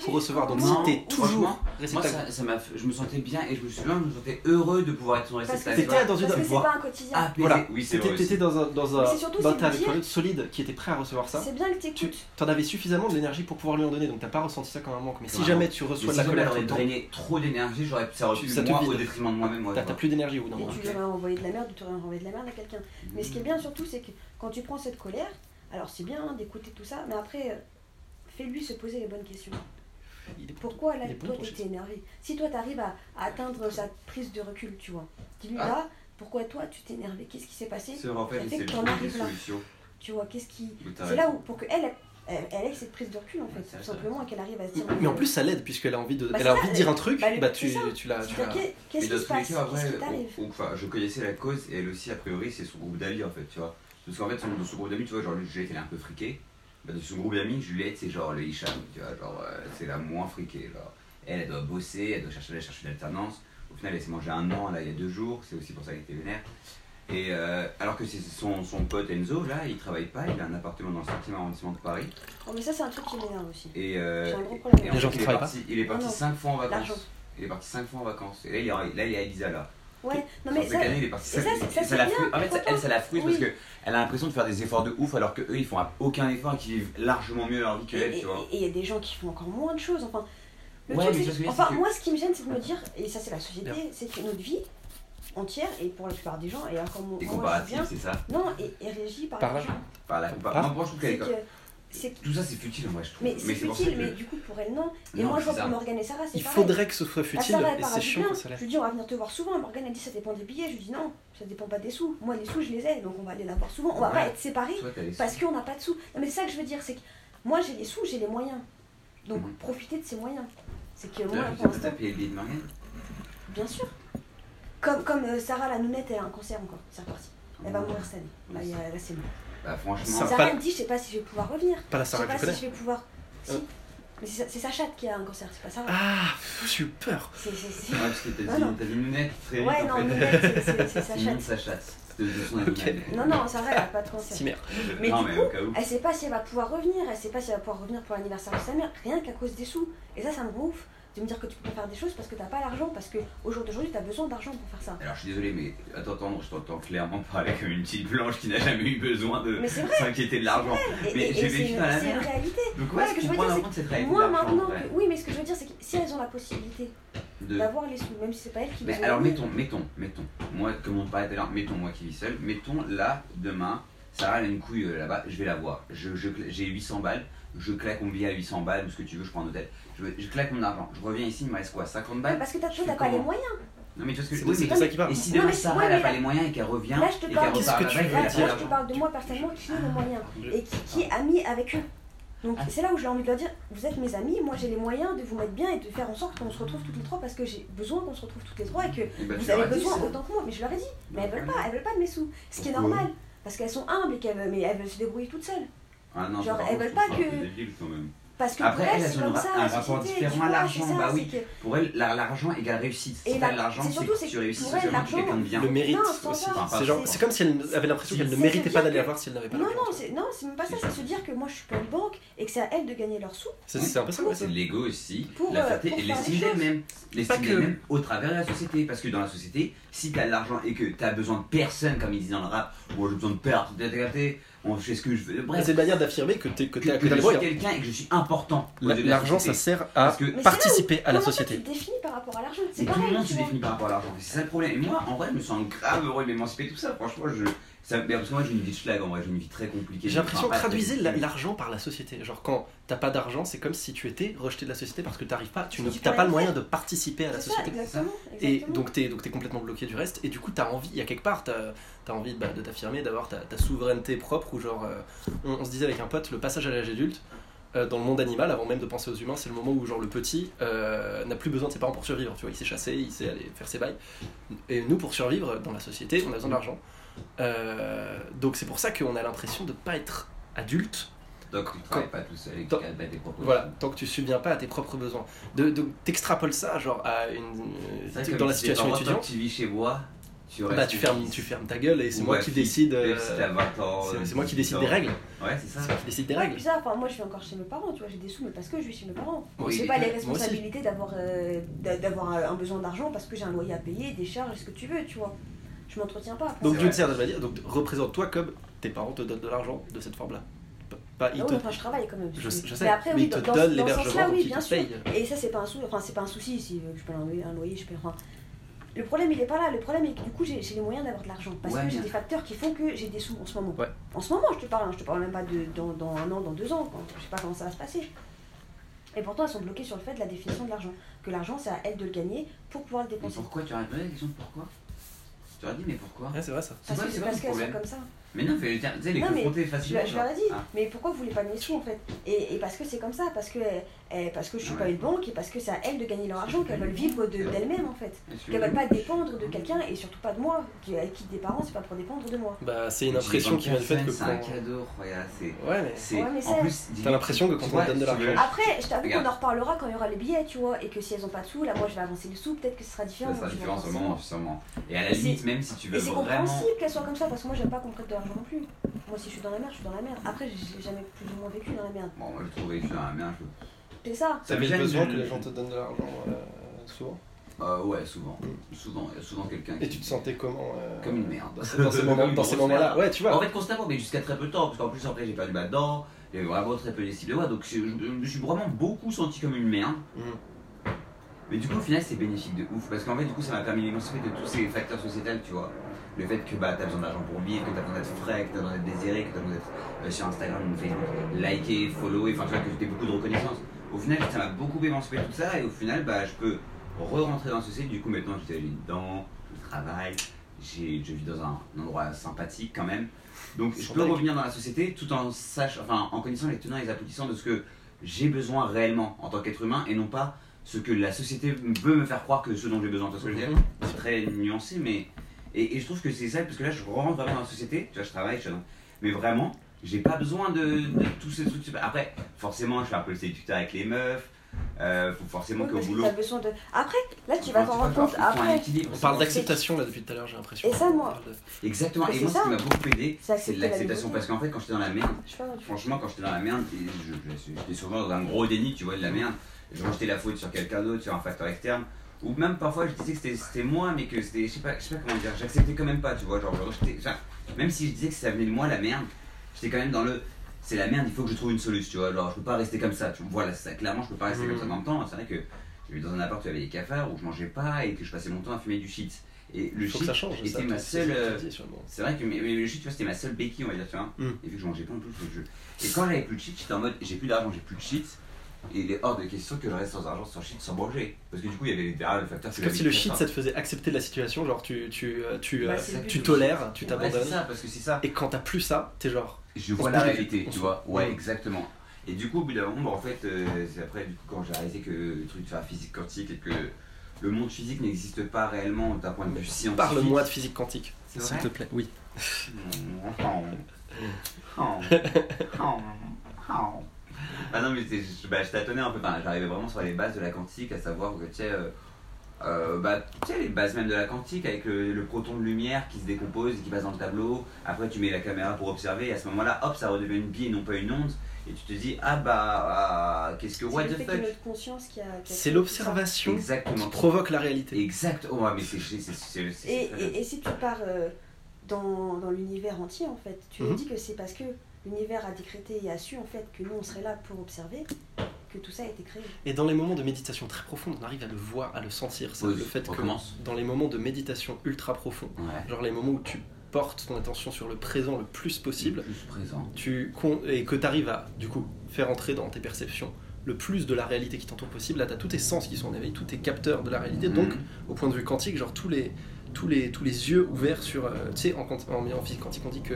pour recevoir. Donc si Non, t'es toujours franchement, Moi, réceptacle, ça, ça m'a fait- je me sentais bien et je me suis, non, je me sentais heureux de pouvoir être son Parce que réceptacle. T'étais dans une parce que c'est pas un quotidien. Apaisé. Voilà. Oui, c'est vrai. t'étais dans un, dans un, bah, de solide qui était prêt à recevoir ça. C'est bien que Tu t'écoutes. t'en avais suffisamment de l'énergie pour pouvoir lui en donner, donc t'as pas ressenti ça comme un manque. Mais si jamais tu reçois de la colère temps, drainé trop d'énergie, j'aurais pu ça au détriment de moi-même. t'as, plus d'énergie au bout d'un Et moment. tu aurais envoyé de la merde ou tu aurais envoyé de la merde à quelqu'un. Mais ce qui est bien surtout, c'est que quand tu prends cette colère, alors c'est bien hein, d'écouter tout ça, mais après, euh, fais-lui se poser les bonnes questions. il est- Pourquoi là, il est bon toi, t'étais énervé? Si toi, t'arrives à, à atteindre sa prise de recul, tu vois, dis-lui Ah. là, pourquoi toi, tu t'es énervé? Qu'est-ce qui s'est passé? C'est en fait, fait c'est que t'en arrives là. Tu vois, qu'est-ce qui. C'est là où, pour qu'elle, elle, elle, elle ait cette prise de recul, en fait, tout simplement, et qu'elle arrive à se dire. Mais en plus, ça l'aide, puisqu'elle a envie de, Bah, elle a envie de dire un truc, bah, le- bah, tu, tu l'as. Qu'est-ce qui se passe? Qu'est-ce qui t'arrive je connaissais la cause et elle aussi, a priori, c'est son groupe d'amis en fait, tu vois. Parce qu'en fait, son, dans son groupe d'amis, tu vois, genre Juliette, elle est un peu friquée. Bah, dans son groupe d'amis, Juliette, c'est genre le Hicham, tu vois, genre, euh, c'est la moins friquée. Genre. Elle, elle doit bosser, elle doit chercher, elle chercher une alternance. Au final, elle s'est mangé un an, là, il y a deux jours, c'est aussi pour ça qu'elle était vénère. Et euh, alors que c'est son, son pote Enzo, là, il travaille pas, il a un appartement dans le 5e arrondissement de Paris. Oh, mais ça, c'est un truc qui m'énerve aussi. Et, euh, J'ai un gros problème. et en fait, il est parti, il est parti Non, non. 5 fois en vacances. Il est parti 5 fois en vacances. Et là, il est, là, il est à Elisa, là. Ouais, non mais ça. année, il est parti. et ça, c'est- ça, c'est la frustre. En fait, ça- elle, ça la frustre Oui. parce qu'elle a l'impression de faire des efforts de ouf alors qu'eux, ils font aucun effort et qu'ils vivent largement mieux leur vie que Et elle, et- tu vois. et il y a des gens qui font encore moins de choses. Enfin, le Ouais, truc, c'est- que enfin que- moi, ce qui me gêne, c'est de me dire, et ça, c'est la société, c'est que notre vie entière, et pour la plupart des gens, et encore moi, Et comparatif, c'est ça. non, est, est régie par, Par l'argent. Par la compar- Par- Moi, moi, je trouve qu'elle Tout ça, c'est futile en vrai, je trouve. Mais c'est futile, que- mais du coup, pour elle, non. Et Non, moi, je vois pour Morgane et Sarah, c'est Il pareil. faudrait que ce soit La futile, Sarah, elle et c'est chiant ça Je lui dis, on va venir te voir souvent. Morgane a dit, ça dépend des billets. Je lui dis, non, ça dépend pas des sous. Moi, les sous, je les ai, donc on va aller la voir souvent. On va Ouais. pas être séparés parce qu'on n'a pas de sous. Non, mais c'est ça que je veux dire, c'est que moi, j'ai les sous, j'ai les moyens. Donc, Mhm. profitez de ces moyens. C'est que moi, pour l'instant, bien sûr. Comme, comme euh, Sarah la nounette, elle a un cancer encore, c'est reparti. Elle va mourir cette année. Là, c'est bon. Bah, franchement. Ça- Sarah me dit, je sais pas si je vais pouvoir revenir. Pas la Je sais Sarah que pas je si connais. je vais pouvoir. Si. Euh. Mais c'est sa- c'est chatte qui a un cancer, c'est pas Sarah. Ah, j'ai eu peur. C'est- c'est- c'est- Ouais, parce que t'as Non, dit, dit Nounette très vite. Ouais, non, fait. C'est- c'est c'est sa C'est chatte. sa chatte. De, de son Ok. animal. Non, non, Sarah, elle a pas de cancer. Si merde. Mais non, du mais coup, au cas où. Elle sait pas si elle va pouvoir revenir, elle sait pas si elle va pouvoir revenir pour l'anniversaire de sa mère, rien qu'à cause des sous. Et ça, ça me rend ouf de me dire que tu peux pas faire des choses parce que t'as pas l'argent, parce que au jour d'aujourd'hui, t'as besoin d'argent pour faire ça. Alors je suis désolé, mais attends, attends, je t'entends clairement parler comme une petite blanche qui n'a jamais eu besoin de s'inquiéter de l'argent. Mais j'ai vécu c'est une, dans la c'est une merde. réalité. Donc Ouais, ce que je veux dire, Moi maintenant, oui, mais ce que je veux dire, c'est que si elles ont la possibilité d'avoir les sous, même si c'est pas elles qui Mais alors mettons, mettons, mettons, moi comme on parlait tout à l'heure, mettons moi qui vis seul, mettons là, demain, Sarah elle a une couille euh, là-bas, je vais la voir, j'ai 800 balles, je claque mon billet à 800 balles ou ce que tu veux, je prends un hôtel, je, je claque mon argent, je reviens ici, il me reste quoi, 50 balles parce que t'as pas les moyens. Non mais tu vois ce que oui, c'est ça qui parle. Et si demain Sarah ouais, elle a mais pas là- les moyens et qu'elle revient Là, je te et parle- qu'elle repart que tu Là, moi, je te parle de moi personnellement qui ai les moyens et qui, qui est ami avec eux. Donc Ah. c'est là où j'ai envie de leur dire, vous êtes mes amis, moi j'ai les moyens de vous mettre bien et de faire en sorte qu'on se retrouve toutes les trois parce que j'ai besoin qu'on se retrouve toutes les trois et que Et bah, tu vous avez dit besoin autant que moi. Mais je leur ai dit, mais elles veulent pas, elles veulent pas de mes sous. Ce qui est normal, parce qu'elles sont humbles et qu'elles veulent, mais elles veulent se débrouiller toutes seules. Ah non, Genre, elles veulent pas que- même. Parce que Après, pour elles c'est ont comme un ça, un rapport différent à l'argent, bah oui. Pour elle, la- l'argent égale réussite. Et l'argent, c'est que c'est tu réussis pour elle, socialement, tu quelqu'un de bien. Le mérite aussi. C'est genre- c'est- c'est comme si elle avait l'impression qu'elle ne méritait pas d'aller la voir si elle n'avait pas Non, l'argent. non, c'est non, c'est même pas ça, c'est se dire que moi je suis pas une banque et que c'est à elles de gagner leurs sous. C'est c'est un peu ça. C'est l'ego aussi, Pour, la euh, fierté et l'estime. Pas L'estime d'elle-même au travers de la société. Parce que dans la société, si t'as de l'argent et que t'as besoin de personne, comme ils disent dans le rap, moi j'ai besoin de perdre, on fait ce que je veux. Bref, C'est une manière d'affirmer que t'es que que, t'as que que je suis quelqu'un et que je suis important. aux La- L'argent, ça sert à que- là où- participer à la comment société. Tu te définis par rapport à l'argent? C'est pareil. monde tu définit par rapport à l'argent? C'est ça le problème. Et moi, en vrai, je me sens grave heureux de m'émanciper tout ça. Franchement, je. Ça, mais parce que moi, j'ai une vie de schlag en vrai, j'ai une vie très compliquée. J'ai l'impression que traduisez l'argent par la société. Genre quand t'as pas d'argent, c'est comme si tu étais rejeté de la société parce que t'arrives pas, tu t'as pas le moyen de participer à la C'est ça, société. exactement. Et donc t'es donc t'es complètement bloqué du reste et du coup t'as envie, il y a quelque part t'as as envie bah, de t'affirmer, d'avoir ta, ta souveraineté propre ou genre euh, on, on se disait avec un pote le passage à l'âge adulte euh, dans le monde animal avant même de penser aux humains c'est le moment où genre le petit euh, n'a plus besoin de ses parents pour survivre tu vois il sait chasser il sait aller faire ses bails et nous pour survivre dans la société on a besoin d'argent Euh, donc c'est pour ça qu'on a l'impression de pas être adulte. Donc, tu travailles pas tout seul et que Tant- tu as tes propres. voilà tant que tu subviens pas à tes propres besoins. De, de t'extrapoles ça genre à une euh, dans la situation étudiante. Tu vis chez moi, tu bah tu fermes tu fermes ta gueule et c'est moi qui fille, décide même euh, si t'as 20 ans, c'est moi qui 18 décide des règles. Ouais, c'est ça. c'est moi qui décide des règles. Puis ça, enfin, moi je vis encore chez mes parents, tu vois, j'ai des sous, mais parce que je vis chez mes parents. Oui, mais pas les responsabilités d'avoir euh, un besoin d'argent parce que j'ai un loyer à payer, des charges, ce que tu veux, tu vois. Je m'entretiens pas. après donc d'une certaine manière donc représente-toi comme tes parents te donnent de l'argent de cette forme là pas Ah ils oui, te enfin, je travaille quand même. je, je mais sais après, mais oui, ils te dans, donnent l'hébergement oui, bien te sûr. Et ça, c'est pas un sou, enfin, c'est pas un souci si euh, je paye un loyer, un loyer, je paye. Enfin, le problème, il est pas là. Le problème est que du coup, j'ai les moyens d'avoir de l'argent. Parce Ouais, que j'ai des facteurs qui font que j'ai des sous en ce moment. Ouais. En ce moment, je te parle, hein, je te parle même pas de dans, dans un an, dans deux ans. quand- je sais pas comment ça va se passer. Et pourtant, elles sont bloquées sur le fait de la définition de l'argent. Que l'argent, c'est à elles de le gagner pour pouvoir le Mais dépenser. pourquoi Tu répondu à la question pourquoi? Tu aurais dit, mais pourquoi Ouais, c'est vrai ça. C'est Parce c'est parce le qu'elles sont problème comme ça. Mais non, fais- tu sais, les Non, mais confronter Je, facilement. je leur ai dit, Ah. mais pourquoi vous voulez pas de mes sous en fait? Et, et parce que c'est comme ça, parce que, eh, parce que je suis Ouais. pas une banque et parce que c'est à elles de gagner leur argent, qu'elles veulent vivre de- d'elles-mêmes en fait. Qu'elles veulent pas dépendre de quelqu'un et surtout pas de moi. Qui, qui des parents, c'est pas pour dépendre de moi. Bah, c'est une impression qui vient du fait que C'est un cadeau, regarde, c'est. Ouais, mais. c'est- Ouais, en c'est- plus, T'as l'impression que quand on te donne de l'argent- Après, je t'avoue qu'on en reparlera quand il y aura les billets, tu vois, et que si elles ont pas de sous, là moi je vais avancer le sous, peut-être que ce sera différent. Ça sera différent moment, sûrement. Et à la Et c'est- limite, même si tu veux Et c'est vraiment. compréhensible qu'elles soient comme ça, parce que moi j'aime pas qu'on me prête de l'argent non plus. Moi si je suis dans la merde, je suis dans la merde. Après, j'ai jamais plus ou moins vécu dans la merde. Bon, moi je trouvais que je suis dans la merde. je- C'est ça. Ça gêne besoin que les gens te donnent de l'argent euh, souvent Euh, ouais, souvent. Souvent, il y a souvent quelqu'un Et qui. tu te sentais comment euh, Comme une merde. Dans ces, moments-là. Ouais, tu vois. En fait, constamment, mais jusqu'à très peu de temps, parce qu'en plus, après, j'ai perdu ma dent, j'avais vraiment très peu d'estime de moi, donc je, je- je me suis vraiment beaucoup senti comme une merde. Mhm. Mais du coup, au final, c'est bénéfique de ouf, parce qu'en fait, du coup, ça m'a permis d'émanciper de tous ces facteurs sociétals, tu vois. Le fait que bah, t'as besoin d'argent pour vivre, que t'as besoin d'être frais, que t'as besoin d'être désiré, que t'as besoin d'être euh, sur Instagram ou Facebook, liké, follow, enfin, tu vois, que t'aies beaucoup de reconnaissance. Au final, ça m'a beaucoup émancipé tout ça, et au final, bah, je peux re-rentrer dans la société. Du coup, maintenant, j'ai une dent, je travaille, je vis dans un, un endroit sympathique quand même. Donc, je peux revenir dans la société tout en enfin, en connaissant les tenants et les aboutissants de ce que j'ai besoin réellement en tant qu'être humain et non pas ce que la société veut me faire croire que ce dont j'ai besoin. Ce Mhm. C'est très nuancé, mais. Et, et je trouve que c'est ça, parce que là, je rentre vraiment dans la société, tu vois, je travaille, je Mais vraiment, j'ai pas besoin de, de tous ces trucs. Après, forcément, je fais un peu le séducteur avec les meufs, euh, faut forcément Oui, qu'au que boulot. t'as besoin de. Après, là tu vas t'en rendre compte après. On parle d'acceptation là depuis tout à l'heure, j'ai l'impression. Et ça, moi- de- Exactement, et moi, ce qui m'a beaucoup aidé, C'est l'acceptation. Parce qu'en fait, quand j'étais dans la merde, Franchement, quand j'étais dans la merde, j'étais souvent dans un gros déni, tu vois, de la merde. Je rejetais la faute sur quelqu'un d'autre, sur un facteur externe. Ou même parfois, je disais que c'était- c'était moi, mais que c'était, je sais pas, je sais pas comment dire, j'acceptais quand même pas, tu vois. Genre, je rejetais- même si je disais que ça venait de moi, la merde, j'étais quand même dans le. C'est la merde, il faut que je trouve une solution, tu vois. Genre, je peux pas rester comme ça, tu vois. Voilà, ça. Clairement, je peux pas rester comme ça. Mais en même temps, c'est vrai que j'étais dans un appart où il y avait des cafards, où je mangeais pas et que je passais mon temps à fumer du shit. Et le shit que ça change. ça, était ma seule. euh, c'est vrai que mais, mais le shit, tu vois, c'était ma seule béquille, on va dire, tu vois. Mm. Et vu que je mangeais pas en plus, je. Et quand j'avais plus de shit, j'étais en mode j'ai plus d'argent, j'ai plus de shit. Et il est hors de question que je reste sans argent, sans shit, sans manger. Parce que du coup, il y avait derrière le facteur C'est comme si le shit ça te faisait accepter la situation, genre tu, euh, Bah, euh, tolères, tu Ouais, c'est t'abandonnes. ça, parce que c'est ça. Et quand t'as plus ça, t'es genre. Je vois la réalité, tu vois. Ouais, exactement. Et du coup, au bout d'un moment, bah, en fait, euh, c'est après, du coup, quand j'ai réalisé que le truc de faire physique quantique et que le monde physique n'existe pas réellement d'un point de vue scientifique. Parle-moi de physique quantique, s'il te plaît. Oui. Ah non, mais je, bah, je tâtonnais un peu, enfin, j'arrivais vraiment sur les bases de la quantique, à savoir que tu sais, euh, euh, bah, tu sais, les bases même de la quantique avec le, le proton de lumière qui se décompose et qui passe dans le tableau. Après, tu mets la caméra pour observer, et à ce moment-là, hop, ça redevient une bille et non pas une onde. Et tu te dis, ah bah, ah, qu'est-ce que, C'est what the fuck? notre conscience qui a. qui a C'est l'observation qui Exactement. provoque la réalité. Exact. Oh, ouais, mais c'est. Et, et, et si tu pars euh, dans, dans l'univers entier, en fait, tu Mhm. nous dis que c'est parce que l'univers a décrété et a su, en fait, que nous, on serait là pour observer, que tout ça a été créé. Et dans les moments de méditation très profonde, on arrive à le voir, à le sentir. C'est le fait que Recommence. dans les moments de méditation ultra profond, Ouais. genre les moments où tu portes ton attention sur le présent le plus possible, Plus présent. tu et que tu arrives à du coup faire entrer dans tes perceptions le plus de la réalité qui t'entoure possible. Là, tu as tous tes sens qui sont en éveil, tous tes capteurs de la réalité. Donc, Mhm. au point de vue quantique, genre tous les, tous les, tous les yeux ouverts sur. euh, tu sais, en, en, en physique quantique, on dit que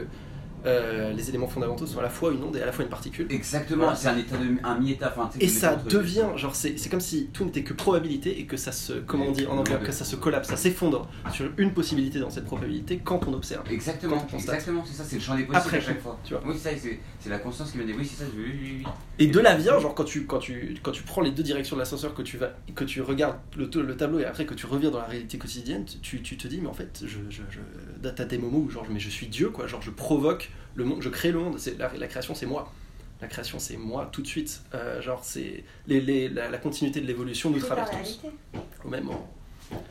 euh, les éléments fondamentaux sont à la fois une onde et à la fois une particule. Exactement, Voilà. c'est un état de. un mi-état. Et ça devient, genre, c'est c'est comme si tout n'était que probabilité et que ça se, comment on dit en anglais, que ça se collapse, ça s'effondre sur une possibilité dans cette probabilité quand on observe. Exactement, on exactement, c'est ça, c'est le champ des possibles Après à chaque fois. tu vois. Oui, c'est ça, c'est c'est la conscience qui me dit oui, c'est ça, oui, oui, oui. Et de là vient, genre, quand tu, quand tu, quand tu prends les deux directions de l'ascenseur, que tu vas, que tu regardes le, le tableau et après que tu reviens dans la réalité quotidienne, tu, tu te dis, mais en fait, je, je, je, t'as des moments où, genre, mais je suis Dieu, quoi, genre, je provoque le monde, je crée le monde, c'est, la, la création, c'est moi. La création, c'est moi, tout de suite. Euh, genre, c'est les, les, la, la continuité de l'évolution nous traverse tous. Au même moment.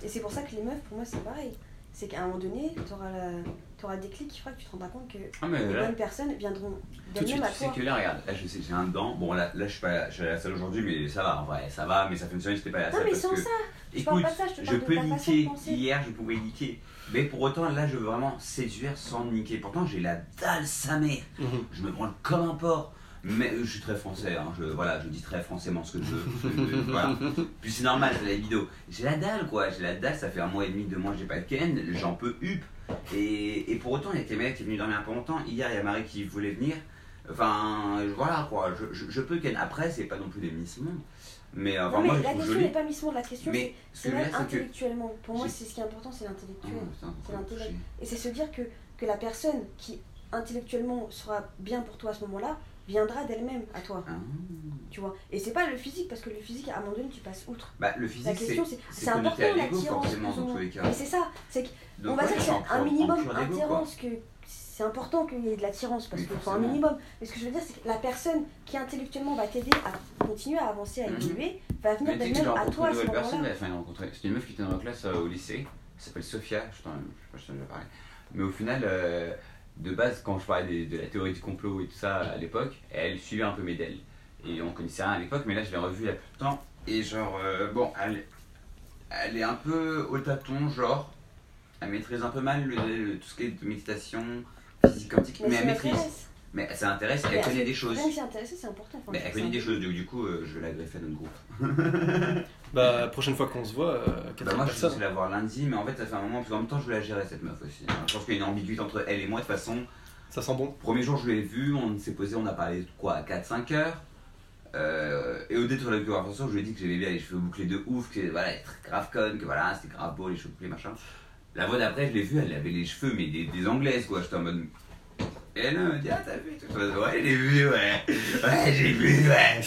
Et c'est pour ça que les meufs, pour moi, c'est pareil. C'est qu'à un moment donné, tu auras, des clics qui fera que tu te rendras compte que Ah, mais les là, bonnes personnes viendront Tout de à tu sais que là, regarde, là, je sais, j'ai un dent. Bon, là, là je, suis pas, je suis à la salle aujourd'hui, mais ça va, en vrai, ça va, mais ça fait une semaine que j'étais pas à la Non, salle. mais parce sans que, ça, je parle écoute, pas de ça, je te je parle de peux ta façon de niquer. Hier, je pouvais niquer. Mais pour autant, là, je veux vraiment séduire sans niquer. Pourtant, j'ai la dalle sa mère. Mhm. Je me branle comme un porc. Mais euh, je suis très français, hein, je, voilà, je dis très françaisément ce que je veux. voilà. Puis c'est normal, c'est la vidéo. J'ai la dalle quoi, j'ai la dalle, ça fait un mois et demi, deux mois j'ai pas de ken, j'en peux hup. Et, et pour autant, il y a mecs qui est venu dormir un peu longtemps. Hier, il y a Marie qui voulait venir. Enfin, voilà quoi, je, je, je peux ken. Après, c'est pas non plus des Miss Monde. Mais enfin, Non, mais moi, la question n'est pas Miss Monde, la question ce c'est que intellectuellement. Pour moi, c'est ce qui est important, c'est l'intellectuel. Oh, C'est Et c'est se dire que, que la personne qui intellectuellement sera bien pour toi à ce moment-là viendra d'elle-même à toi, Ah. tu vois. Et c'est pas le physique, parce que le physique, à un moment donné, tu passes outre. Bah, le La physique, c'est question, c'est c'est c'est important l'attirance. Mais c'est ça, c'est que Donc, on va ouais, dire que c'est c'est un minimum pur ego, quoi. attirance, que c'est important qu'il y ait de l'attirance, parce Oui, qu'il faut un minimum. Mais ce que je veux dire, c'est que la personne qui intellectuellement va t'aider à continuer à avancer, à Mhm. évoluer, va venir Mais d'elle-même à toi une personne, moment-là. enfin, rencontré- c'était une meuf qui était dans ma classe euh, au lycée, elle s'appelle Sophia, je, t'en- je sais pas si je t'en ai déjà parlé. Mais au final, euh, de base, quand je parlais de, la théorie du complot et tout ça à l'époque, elle suivait un peu mes DEL. Et on connaissait rien à l'époque, mais là je l'ai revue il y a peu de temps. Et genre, euh, bon, elle, elle est un peu au tâton, genre, elle maîtrise un peu mal le, le- tout ce qui est de méditation, physique quantique, mais, Mais elle maîtrise. Mais ça intéresse, elle connaît des choses. Même si intéressé, c'est important. Mais c'est elle connaît des choses, du, du coup, euh, je l'ai greffé à notre groupe. Bah, la prochaine fois qu'on se voit, euh, Bah moi je suis personne. censé la voir lundi, mais en fait ça fait un moment, parce qu'en même temps je voulais la gérer cette meuf aussi. hein. Je pense qu'il y a une ambiguïté entre elle et moi de toute façon. Ça sent bon. Premier jour je l'ai vue, on s'est posé, on a parlé de quoi, 4-5 heures. Euh, et au détour de la conversation, je lui ai dit que j'aimais bien les cheveux bouclés de ouf, que voilà, elle est très grave conne, que voilà, c'était grave beau les cheveux bouclés, machin. La voix d'après, je l'ai vue, elle avait les cheveux, mais des, des anglaises quoi, j'étais en mode. Et elle me dit, ah t'as vu tout ça Ouais, j'ai vu, ouais. Ouais, j'ai vu, ouais.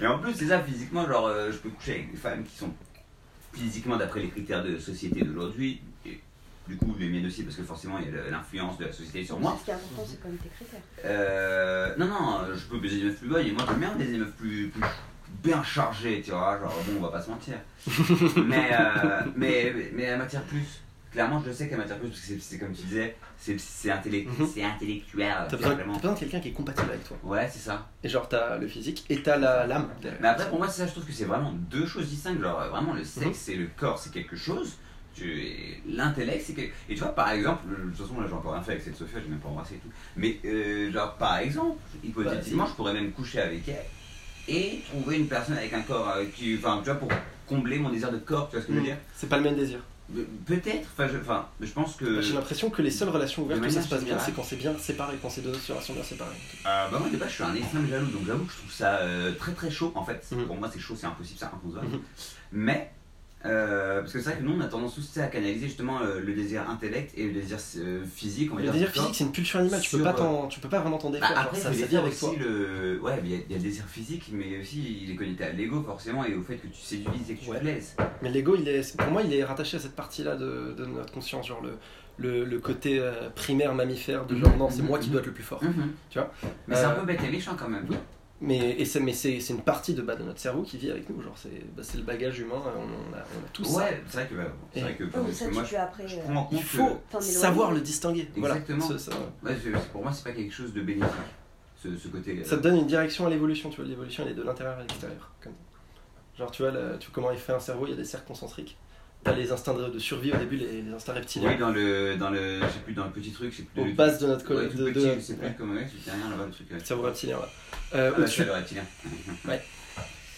Et en plus, c'est ça, physiquement, genre, euh, je peux coucher avec des femmes qui sont physiquement d'après les critères de société d'aujourd'hui. Et du coup, les miennes aussi, parce que forcément, il y a l'influence de la société sur moi. Ce qui est important, c'est quand même tes critères. Euh, non, non, je peux baiser des meufs plus bonnes, et moi j'aime bien baiser des meufs plus, plus bien chargées, tu vois, genre bon, on va pas se mentir. mais, euh, mais, mais elle m'attire plus. Clairement, je sais qu'elle m'attire plus, parce que c'est- comme tu disais, c'est intellect- Mhm. c'est intellectuel. T'as besoin, besoin de quelqu'un qui est compatible avec toi. Ouais, c'est ça. Et genre, t'as le physique et t'as l'âme. Mais après, pour moi, c'est ça, je trouve que c'est vraiment deux choses distinctes. Genre, vraiment, le sexe et le corps, c'est quelque chose. Tu- L'intellect, c'est quelque... Et tu vois, par exemple, de toute façon, là, j'ai encore rien fait avec cette Sophia, j'ai même pas embrassé et tout. Mais, euh, genre, par exemple, hypothétiquement, je pourrais même coucher avec elle et trouver une personne avec un corps euh, qui. Enfin, tu vois, pour combler mon désir de corps, tu vois ce que je veux dire? C'est pas le même désir. Euh, Peut-être, enfin, je, enfin, je pense que. J'ai l'impression que les seules relations ouvertes où ça se passe bien, c'est quand c'est bien séparé, quand c'est deux relations bien séparées. Euh, bah moi de base je suis un extrême jaloux donc j'avoue que je trouve ça euh, très très chaud en fait. Mhm. Pour moi c'est chaud, c'est impossible, c'est inconcevable. Mhm. Mais euh, parce que c'est vrai que nous on a tendance tous à canaliser justement euh, le désir intellect et le désir euh, physique on va Le dire. désir physique, c'est une pulsion animale, tu peux, pas t'en- tu peux pas vraiment t'en Bah, défaire. après genre, il ça, ça vient avec aussi toi. le. Ouais il y, a- il y a le désir physique mais aussi il est connecté à l'ego forcément et au fait que tu séduises et que tu Ouais. plaises. Mais l'ego, il est, pour moi, il est rattaché à cette partie-là de, de notre conscience, genre le, le, le côté euh, primaire mammifère de genre non, c'est Mhm, moi qui mhm. doit être le plus fort. Tu vois? Mais c'est un peu bête et méchant quand même. Mais, et c'est, mais c'est, c'est une partie de, bah, de notre cerveau qui vit avec nous, genre c'est, bah, c'est le bagage humain, on, on a, on a tout ça. Ouais, c'est vrai que, bah, c'est vrai que, Ouais, ça, moi je, après. je euh, prends en compte Il faut savoir le distinguer. Exactement. Voilà. Ça, ça- que ouais, c'est- pour moi c'est pas quelque chose de bénéfique ce, ce côté. euh, ça te donne une direction à l'évolution, tu vois, l'évolution elle est de l'intérieur à l'extérieur. comme- Genre tu vois, le- tu vois comment il fait un cerveau, il y a des cercles concentriques. T'as les instincts de, de survie au début, les, les instincts reptiliens. Oui, dans le, dans le, je sais plus, dans le petit truc, sais plus. Aux le- bases de notre Ouais, co- tout de, petit, de- sais plus ouais, comment ouais, c'est rien là-bas le truc. ouais. cerveau reptilien. là. Euh, Ah, au-dessus, c'est le reptilien.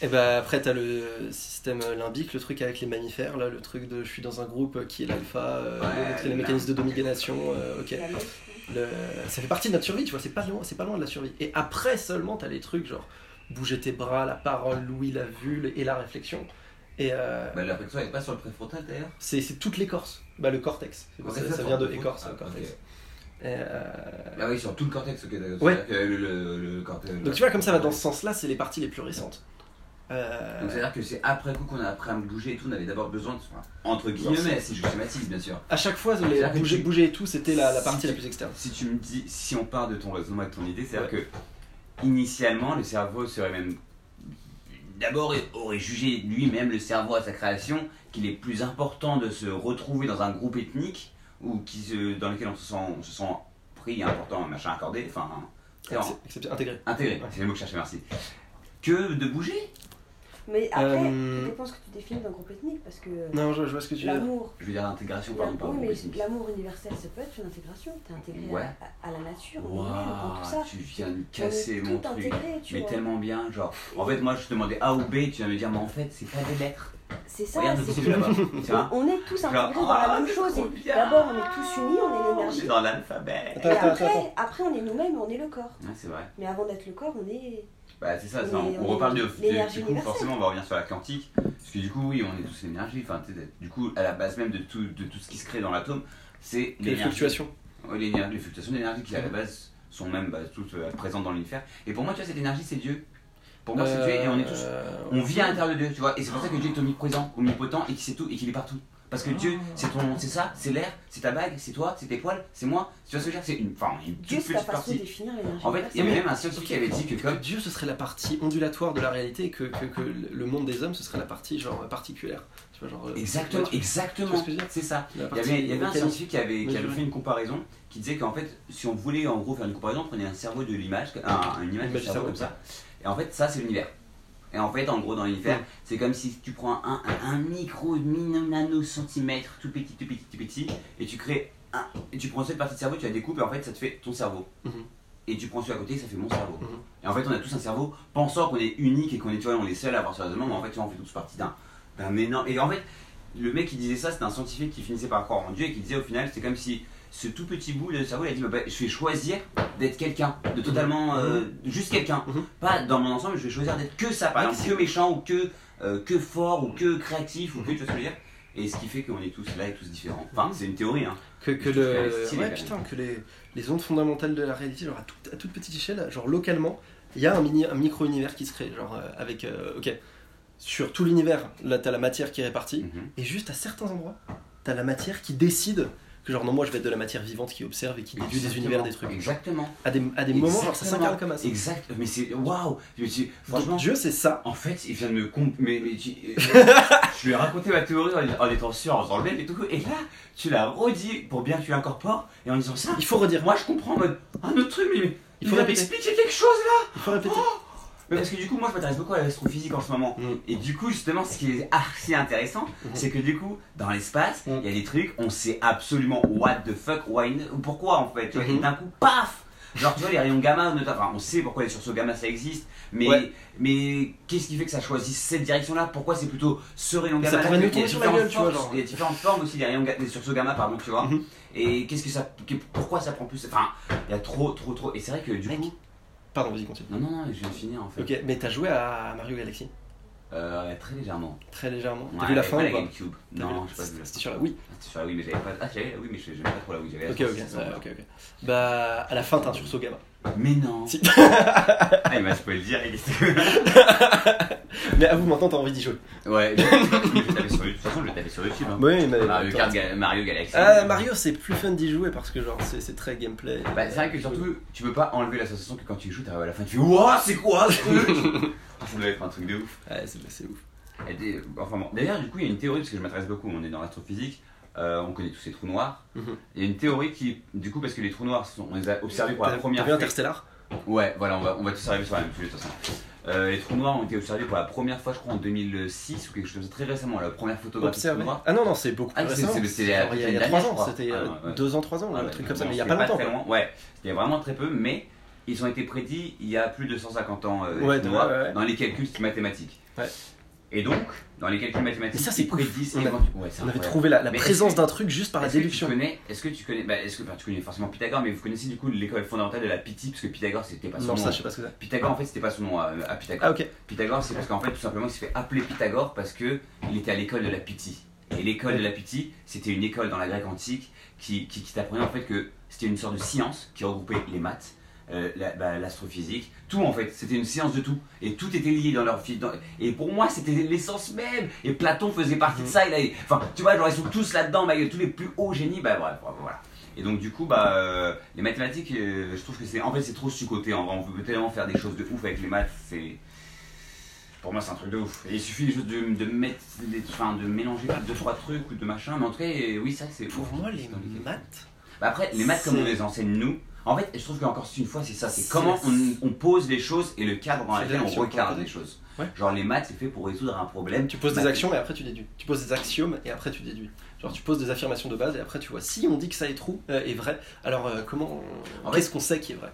Et bah après t'as le système limbique, le truc avec les mammifères, là, le truc de je suis dans un groupe qui est l'alpha, euh, Ouais, les là. mécanismes de domination, euh, ok. Le- ça fait partie de notre survie, tu vois, c'est pas loin, c'est pas loin de la survie. Et après seulement t'as les trucs genre bouger tes bras, la parole, l'ouïe, la vue et la réflexion. Et euh, Bah, la réflexion elle est pas sur le préfrontal d'ailleurs. c'est toute l'écorce, bah le cortex, Cortex, ça, vient de écorce, cortex. Ah. Et, euh, Ah oui, sur tout le cortex. Ouais. Le, le, le cortex. Donc tu vois comme ça va dans ce sens-là, c'est les parties les plus récentes. Euh, Donc c'est-à-dire que c'est après coup qu'on a appris à me bouger et tout, on avait d'abord besoin de. entre guillemets, si je schématise bien sûr. à chaque fois, les bouger, tu- bouger et tout, c'était la, la partie la plus externe. Si tu me dis, si on part de ton raisonnement et de ton idée, c'est-à-dire que initialement le cerveau serait même. D'abord, il aurait jugé lui-même le cerveau à sa création qu'il est plus important de se retrouver dans un groupe ethnique ou qui se, dans lequel on se sent, on se sent pris, important, machin accordé, enfin, intégré. intégré, Ouais. c'est le mot que je cherchais, merci, que de bouger. Mais après, Euh, ça dépend ce que tu définis d'un groupe ethnique, parce que Non, je, je vois ce que tu veux dire. l'amour, Je veux dire l'intégration, la- pardon, pas oui, mais l'amour universel, ça peut être une intégration. T'es intégré Ouais. à, à la nature, on est on tout ça. Tu viens de On casser mon truc. intégré, tu Mais vois. tellement bien, genre. En fait, moi je te demandais A ou B, tu viens me dire, mais en fait, c'est pas des lettres. C'est ça, Regarde, c'est là-bas. On est tous intégrés dans la même c'est chose. D'abord, on est tous unis, on est On l'énergie. est dans l'alphabet. Après, après, on est nous-mêmes, on est le corps. Ouais, c'est vrai. Mais avant d'être le corps, on est. Bah, c'est ça, On ça, on, est- on on reparle de, de- du coup, forcément, on va revenir sur la quantique. Parce que du coup, oui, on est tous l'énergie. Enfin, du coup, à la base même de tout, de tout ce qui se crée dans l'atome, c'est Les fluctuations. Ouais, les fluctuations d'énergie qui, à la base, sont même bah, toutes euh, présentes dans l'univers. Et pour moi, tu vois, cette énergie, c'est Dieu. Pour moi, c'est Dieu et on est tous. Euh, On vit à l'intérieur de Dieu, tu vois. Et c'est pour ça que Dieu est omniprésent, omnipotent et qu'il sait tout et qu'il est partout. Parce que Dieu, c'est ton, c'est ça, c'est l'air, c'est ta bague, c'est toi, c'est tes poils, c'est moi. Tu vois ce que je veux dire C'est une, enfin, une Dieu, toute c'est la petite de partie. En fait, il y avait même un scientifique qui avait dit que comme Dieu, ce serait la partie ondulatoire de la réalité, et que, que, que le monde des hommes, ce serait la partie genre particulière. Tu vois, genre, Exactement, tu- exactement, ce c'est ça. Il y avait, il y avait un scientifique qui avait, qui avait fait une comparaison qui disait qu'en fait, si on voulait en gros faire une comparaison, on prenait un cerveau de l'image, un, une image cerveau cerveau. comme ça, et en fait, ça c'est l'univers. Et en fait, en gros, dans l'univers, c'est comme si tu prends un, un, un micro, nano centimètre, tout petit, tout petit, tout petit, et tu crées un. Et tu prends cette partie de cerveau, tu la découpes, et en fait, ça te fait ton cerveau. Mhm. Et tu prends celui à côté, ça fait mon cerveau. Mhm. Et en fait, on a tous un cerveau, pensant qu'on est unique et qu'on est, tu vois, on est seul à avoir ce raisonnement, mais en fait, tu vois, on fait tous partie d'un d'un énorme. Et en fait, le mec qui disait ça, c'était un scientifique qui finissait par croire en Dieu et qui disait au final, c'est comme si ce tout petit bout de cerveau, il a dit bah, bah, je vais choisir d'être quelqu'un, de totalement. euh, juste quelqu'un. Mhm. Pas dans mon ensemble, je vais choisir d'être que ça, par exemple, que méchant ou que, euh, que fort ou que créatif ou que, tu vois ce que je veux dire Et ce qui fait qu'on est tous là et tous différents. Enfin, c'est une théorie, hein. Que, que le. Ouais, putain, que les, les ondes fondamentales de la réalité, genre à, toute- à toute petite échelle, genre localement, il y a un, mini, un micro-univers qui se crée. Genre euh, avec. euh, ok. Sur tout l'univers, là, t'as la matière qui est répartie. Mhm. Et juste à certains endroits, t'as la matière qui décide que genre non moi je vais être de la matière vivante qui observe et qui déduit des univers des trucs. Exactement. À des, à des moments, genre, ça s'incarne comme ça. Exact. Mais c'est. Waouh Franchement. Dieu c'est ça. En fait, il vient de me comp... mais, mais tu- je lui ai raconté ma théorie en, étant sûr, en faisant le et tout. Et là, tu l'as redit pour bien que tu l'incorpores. Et en disant ça, Il faut redire. moi je comprends en mode un autre truc, mais, mais Il faut répéter. m'expliquer quelque chose là. Il faut répéter. Mais parce que du coup, moi je m'intéresse beaucoup à l'astrophysique en ce moment. Mm. Et du coup, justement, ce qui est archi intéressant, Mhm. c'est que du coup, dans l'espace, il Mm. y a des trucs, on sait absolument what the fuck, why, ou pourquoi en fait. Et d'un coup, paf Genre, tu vois, les rayons gamma, enfin, on sait pourquoi les sursauts gamma ça existe, mais, Ouais. mais qu'est-ce qui fait que ça choisit cette direction-là? Pourquoi c'est plutôt ce rayon Ça gamma pourrait nous Il y a tomber sur la différentes gueule, tu vois. Il y a différentes formes aussi des rayons des sursauts gamma, pardon, tu vois. Mhm. Et qu'est-ce que ça. pourquoi ça prend plus. Enfin, il y a trop, trop, trop. Et c'est vrai que du Mec. coup. Pardon, vas-y continue. Non, non, non, je viens de finir en fait. Ok, mais t'as joué à Mario Galaxy Euh, très légèrement. Très légèrement. T'as Ouais, vu la pas fin ou pas GameCube. T'as vu Non, la- j'ai pas vu la C'était sur la Wii. Ah, c'était sur la Wii, mais j'avais pas. Ah, j'avais la Wii, mais j'aimais pas trop la Wii. La Ok, ok, 360. ouais, ok, ok. Bah, à la fin, t'as un sursaut gamma. Mais non. Si. ah, il m'a spoilé direct. Mais avoue, maintenant, t'as envie d'y jouer. ouais, je vais taper sur YouTube. De toute façon, je vais taper sur YouTube. Hein. Oui, mais. Mario, Kart Ga- Mario Galaxy. Ah, Mario, c'est plus fun d'y jouer parce que, genre, c'est c'est très gameplay. Bah, c'est vrai que surtout, tu peux pas enlever la sensation que quand tu joues, t'arrives à la fin, tu fais Wouah, c'est quoi ce truc? Ah, Ça doit être un truc de ouf. Ouais, c'est c'est ouf. Et des- enfin bon. D'ailleurs, du coup, il y a une théorie, parce que je m'intéresse beaucoup, on est dans l'astrophysique, euh, on connaît tous ces trous noirs. Mhm. Il y a une théorie qui, du coup, parce que les trous noirs, sont, on les a observés pour la première fois. Interstellar? Ouais, voilà, on va, on va tous arriver sur la même sujet de toute façon. Euh, les trous noirs ont été observés pour la première fois, je crois, en 2006 ou quelque chose de très récemment, la première photographie de trous noirs. Ah non, non, c'est beaucoup plus Ah, c'est- récent. c'est- il y a, il y a l'année, 3 je ans, c'était Ah, euh. 2 ans, 3 ans, Ah un truc comme ça, mais il y a pas longtemps. loin. Ouais, c'était vraiment très peu, mais ils ont été prédits il y a plus de 150 ans, euh, Ouais, ouais, ouais. dans les calculs mathématiques. Et donc, dans les calculs mathématiques, Mais ça, c'est. On a- éventu- ouais, c'est On avait trouvé la, présence d'un truc juste par la déduction. Est-ce que tu connais, bah, est-ce que, tu connais forcément Pythagore, mais vous connaissez du coup l'école fondamentale de la Pythie, parce que Pythagore c'était pas son Non, nom. ça, je sais pas ce que. Pythagore en fait c'était pas son nom à, à Pythagore. Ah, ok. Pythagore c'est parce qu'en fait tout simplement il s'est fait appeler Pythagore parce que il était à l'école de la Pythie. Et l'école de la Pythie c'était une école dans la Grèce antique qui, qui, qui t'apprenait en fait que c'était une sorte de science qui regroupait les maths, euh, la- bah, l'astrophysique, tout en fait, c'était une science de tout. Et tout était lié dans leur dans- Et pour moi c'était l'essence même. Et Platon faisait partie de ça. Il a... Enfin tu vois genre ils sont tous là-dedans, bah, tous les plus hauts génies, bah bref, voilà. Et donc du coup, bah, euh, les mathématiques, euh, je trouve que c'est, en fait, c'est trop sous-côté. En vrai, on veut tellement faire des choses de ouf avec les maths. C'est, pour moi, c'est un truc de ouf. Et il suffit juste de, de mettre, des, enfin, de mélanger deux trois trucs ou de machin. Mais en tout cas, oui, ça c'est Pour moi, les maths. Bah, après, les maths comme on les enseigne nous, En fait, je trouve qu'encore une fois, c'est ça. C'est comment on, on pose les choses et le cadre dans lequel on regarde les choses. Ouais. Genre les maths, c'est fait pour résoudre un problème. Tu poses des actions et après tu déduis. Tu poses des axiomes et après tu déduis. Genre tu poses des affirmations de base et après tu vois si on dit que ça est true, euh, est vrai. Alors euh, comment En qu'est-ce qu'on sait qui est vrai?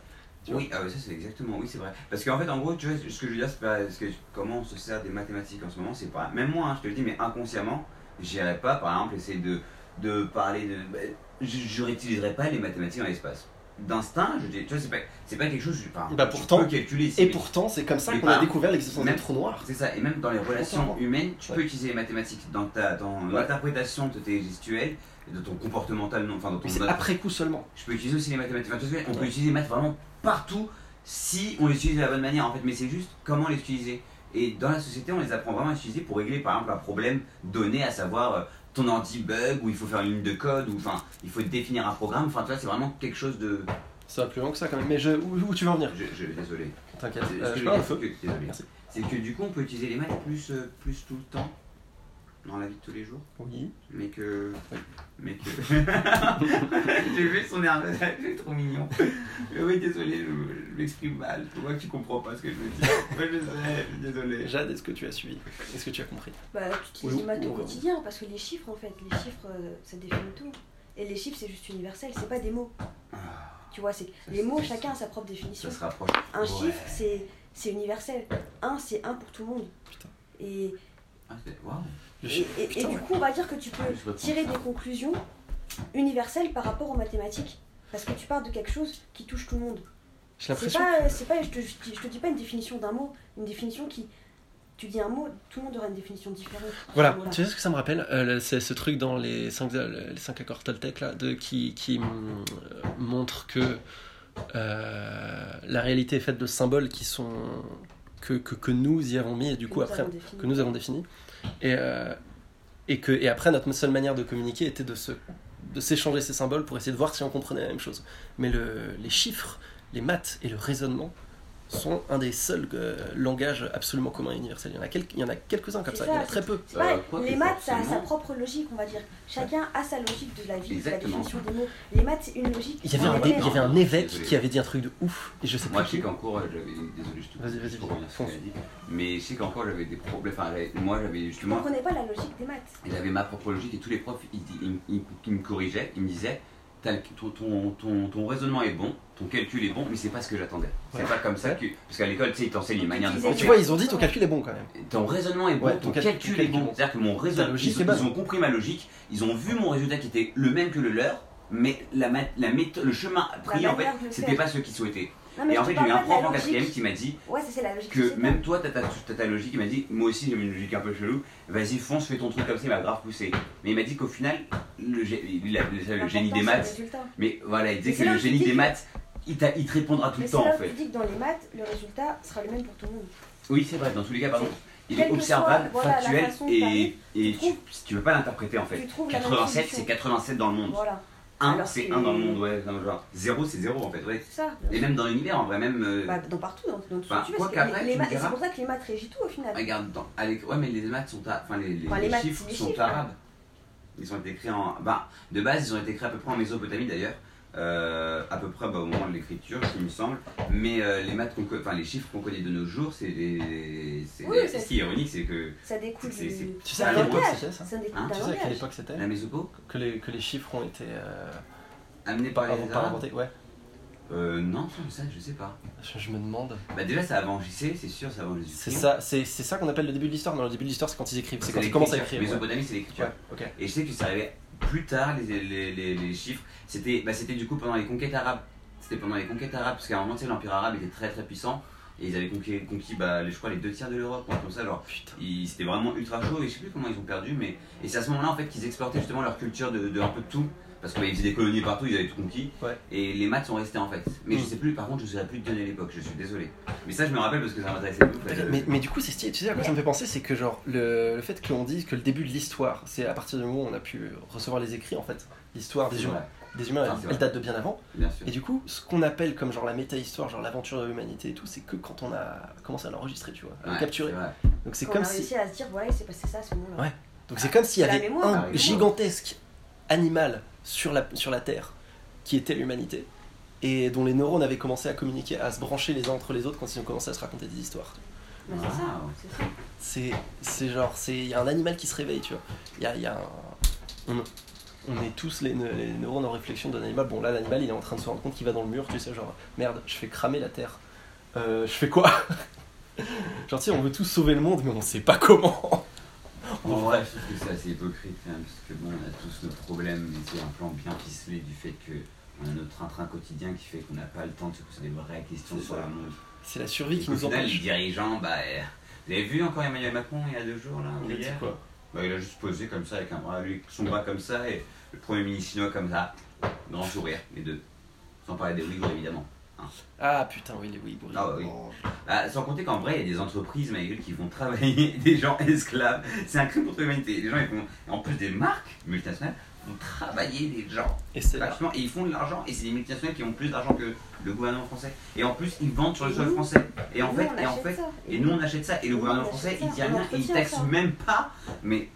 Oui, ah ça c'est exactement, oui c'est vrai. Parce qu'en fait, en gros, tu vois, ce que je veux dire, c'est pas que comment on se sert des mathématiques en ce moment, c'est pas. Même moi, hein, je te le dis, mais inconsciemment, j'irais pas, par exemple, essayer de, de parler de. bah, je je réutiliserais pas les mathématiques dans l'espace. D'instinct, je dis, tu vois, c'est pas, c'est pas quelque chose. Enfin, Bah, tu pourtant- peux calculer. Et pourtant c'est comme ça qu'on a découvert l'existence même- des trous noirs. C'est ça, et même dans les relations humaines, tu Ouais. peux utiliser les mathématiques dans ta dans Ouais. l'interprétation de tes gestuels, de ton comportemental, non, enfin dans ton. C'est après coup seulement. Je peux utiliser aussi les mathématiques. Enfin, tu on peut utiliser les maths vraiment partout si on les utilise de la bonne manière en fait, mais c'est juste comment les utiliser. Et dans la société, on les apprend vraiment à utiliser pour régler par exemple un problème donné, à savoir ton anti-bug, ou il faut faire une ligne de code, ou enfin il faut définir un programme. Enfin, tu vois, c'est vraiment quelque chose de. Ça va plus loin que ça quand même. Mais je, où, où tu veux en venir? Je, je- désolé. T'inquiète. Euh, je je un que- désolé. Merci. C'est que du coup, on peut utiliser les maths plus, euh, plus tout le temps? Dans la vie de tous les jours. Oui. Mais que. Oui. Mais que. J'ai vu son air, c'est trop mignon. Mais oui, désolé, je, je m'exprime mal. Je vois que tu comprends pas ce que je veux dire. Ouais, je sais, je suis désolé. Jade, est-ce que tu as suivi? Est-ce que tu as compris? Bah, tu utilises maths au quotidien parce que les chiffres, en fait, les chiffres, euh, ça définit tout. Et les chiffres, c'est juste universel, c'est pas des mots. Ah, Tu vois, c'est les mots, chacun a sa propre définition. ça se rapproche. Un Ouais. chiffre, c'est c'est universel. Un, c'est un pour tout le monde. Putain. Et, Ah, c'est- et, du ouais. coup, on va dire que tu peux reprends tirer des conclusions universelles par rapport aux mathématiques. Parce que tu pars de quelque chose qui touche tout le monde. J'ai C'est pas, que- c'est pas, je te, je te- je te dis pas une définition d'un mot, une définition qui. Tu dis un mot, tout le monde aura une définition différente. Voilà, tu sais ce que ça me rappelle Euh, C'est ce truc dans les 5 les cinq accords Toltec là, de, qui, qui euh, montre que euh, la réalité est faite de symboles qui sont que, que, que nous y avons mis et du coup Nous après que nous avons défini et, euh, et que et après notre seule manière de communiquer était de se de s'échanger ces symboles pour essayer de voir si on comprenait la même chose. Mais le, les chiffres les maths et le raisonnement sont un des seuls euh, langages absolument communs et universels. Il y en a, quelques, il y en a quelques-uns comme ça, ça, il y en a très peu. Pas- Euh, quoi les maths, ça a sa propre logique, on va dire. Chacun a sa logique de la vie, de la définition des mots. Les maths, c'est une logique. Il y avait un, est il y avait un Non, évêque désolé. qui avait dit un truc de ouf, et je sais Moi, plus je sais qu'en cours, euh, j'avais. Désolé, je te Vas-y, vas-y. Mais je sais qu'en cours, j'avais des problèmes. Enfin, j'avais- moi, j'avais Je justement. comprenais pas la logique des maths. J'avais ma propre logique et tous les profs ils, ils- ils- ils me corrigeaient, ils me disaient ton, ton, ton, ton raisonnement est bon, ton calcul est bon, mais c'est pas ce que j'attendais. C'est Ouais. pas comme ça que. Parce qu'à l'école, tu sais, ils t'enseignent une manière de penser. tu vois, ils ont dit ton calcul est bon quand même. Ton raisonnement est bon, Ouais, ton ton cal- calcul, est calcul est bon. bon. C'est-à-dire que mon raisonnement, ils, est bonne. ils ont compris ma logique, ils ont vu mon résultat qui était le même que le leur, mais la, mat- la méthode, le chemin pris, en fait, c'était pas ce qu'ils souhaitaient. Et en fait, j'ai eu un prof en quatrième qui m'a dit Ouais, ça c'est la logique. que même toi, t'as ta, ta logique, il m'a dit, moi aussi j'ai une logique un peu chelou, vas-y fonce, fais ton truc comme ça, il m'a grave poussé. Mais il m'a dit qu'au final, le, gé- il a- le génie des maths, mais voilà, il disait que le génie des maths, il, il te répondra tout le temps en où tu fait. dis que dans les maths, le résultat sera le même pour tout le monde. Oui, c'est vrai, dans tous les cas, pardon, il Quel est observable, soit, factuel, et, et tu tu peux pas l'interpréter en fait. Tu trouves la même 87, solution. c'est 87 dans le monde. Voilà, 1, Alors c'est que- 1 dans le monde, ouais. non, genre, 0, c'est 0 en fait, ouais. c'est ça. Et même dans l'univers, en vrai, même. euh, Bah, dans partout, dans, dans tout ce Bah, que tu veux. quoi c'est- diras. Pour ça que les maths régissent tout au final. Regarde, dans, à l'éc- ouais, mais les maths sont. a- Enfin, les, les, Enfin, les les maths, chiffres sont chiffres, arabes. Ils ont été écrits en. Bah, de base, ils ont été écrits à peu près en Mésopotamie d'ailleurs. Euh, à peu près bah, au moment de l'écriture, il me semble. Mais euh, les maths enfin, les chiffres qu'on connaît de nos jours, c'est des. C'est Oui, des- c'est- ce qui est ironique, c'est que Ça découle C'est- du. Tu sais à quelle époque langage. c'était ça Ça découle Hein, d'un Tu sais à quelle langage. époque c'était la Mésopo, que les, que les chiffres ont été euh, amenée par les inventés Ouais, Euh, non, ça, je sais pas. je, je me demande. Bah, déjà, c'est avant JC, c'est sûr, c'est avant. C'est ça, c'est c'est ça qu'on appelle le début de l'histoire. Non, le début de l'histoire, c'est quand ils écrivent. C'est quand ils commencent à écrire. ouais. Mésopotamie, c'est l'écriture. Ouais. Et je sais que ça arrivait plus tard, les, les, les, les chiffres. C'était bah, c'était du coup pendant les conquêtes arabes. C'était pendant les conquêtes arabes, parce qu'à un moment, tu sais, l'Empire arabe était très très puissant. Et ils avaient conquis, conquis bah, les- je crois, les deux tiers de l'Europe. Comme ça, genre, ils- c'était vraiment ultra chaud. Et je sais plus comment ils ont perdu, mais. Et c'est à ce moment-là, en fait, qu'ils exportaient justement leur culture de, de un peu de tout. Parce qu'ils faisaient des colonies partout, ils avaient tout conquis. Ouais. Et les maths sont restés en fait. Mais je Mm. sais plus, par contre, je ne saurais plus te donner l'époque, je suis désolé. Mais ça, je me rappelle parce que ça m'intéressait beaucoup. Mais, mais du coup, c'est stylé. Tu sais à quoi ça me fait penser C'est que, genre, le, le fait qu'on dise que le début de l'histoire, c'est à partir du moment où on a pu recevoir les écrits, en fait. L'histoire des humains, des humains Enfin, elle, date de bien avant. bien sûr. Et du coup, ce qu'on appelle comme genre la méta-histoire, genre l'aventure de l'humanité et tout, c'est que quand on a commencé à l'enregistrer, tu vois, à le capturer. Donc c'est comme on a si, réussi à se dire, voilà, il s'est passé ça à ce moment-là. Ouais. donc c'est comme s'il y avait mémoire, un gigantesque animal sur la, sur la Terre qui était l'humanité. et dont les neurones avaient commencé à communiquer, à se brancher les uns entre les autres quand ils ont commencé à se raconter des histoires. C'est Wow. c'est genre, c'est, il y a un animal qui se réveille, tu vois. Il y a, y a un- on, on est tous les, les neurones en réflexion d'un animal. Bon, là, l'animal, il est en train de se rendre compte qu'il va dans le mur, tu sais, genre, merde, je fais cramer la terre. Euh, je fais quoi? Genre, tu sais, on veut tous sauver le monde, mais on sait pas comment. En vrai, je trouve que c'est assez hypocrite parce que bon, on a tous nos problèmes, mais c'est un plan bien ficelé du fait que on a notre train-train quotidien qui fait qu'on n'a pas le temps de se poser des vraies questions sur le monde. C'est la survie Et qui nous final, les empêche. dirigeants, bah, euh, vous avez vu encore Emmanuel Macron il y a deux jours là, Il a dit hier quoi? Bah, Il a juste posé comme ça, avec un bras, lui, son bras comme ça, et le premier ministre chinois comme ça, grand sourire, les deux. Sans parler des Ouïghours évidemment. Ah putain, oui, les Ouïghours. Ah, oui. Oh. Ah, sans compter qu'en vrai, il y a des entreprises, ma gueule, qui font travailler des gens esclaves. C'est un crime contre l'humanité. Les gens, ils font, en plus des marques multinationales, font travailler des gens. Et c'est et ils font de l'argent, et c'est des multinationales qui ont plus d'argent que le gouvernement français. Et en plus, ils vendent sur le Et sol français. Et en Nous, fait, et en fait, ça. et nous on achète ça, et le gouvernement français, il dit rien, il entretient taxe ça. même pas. Mais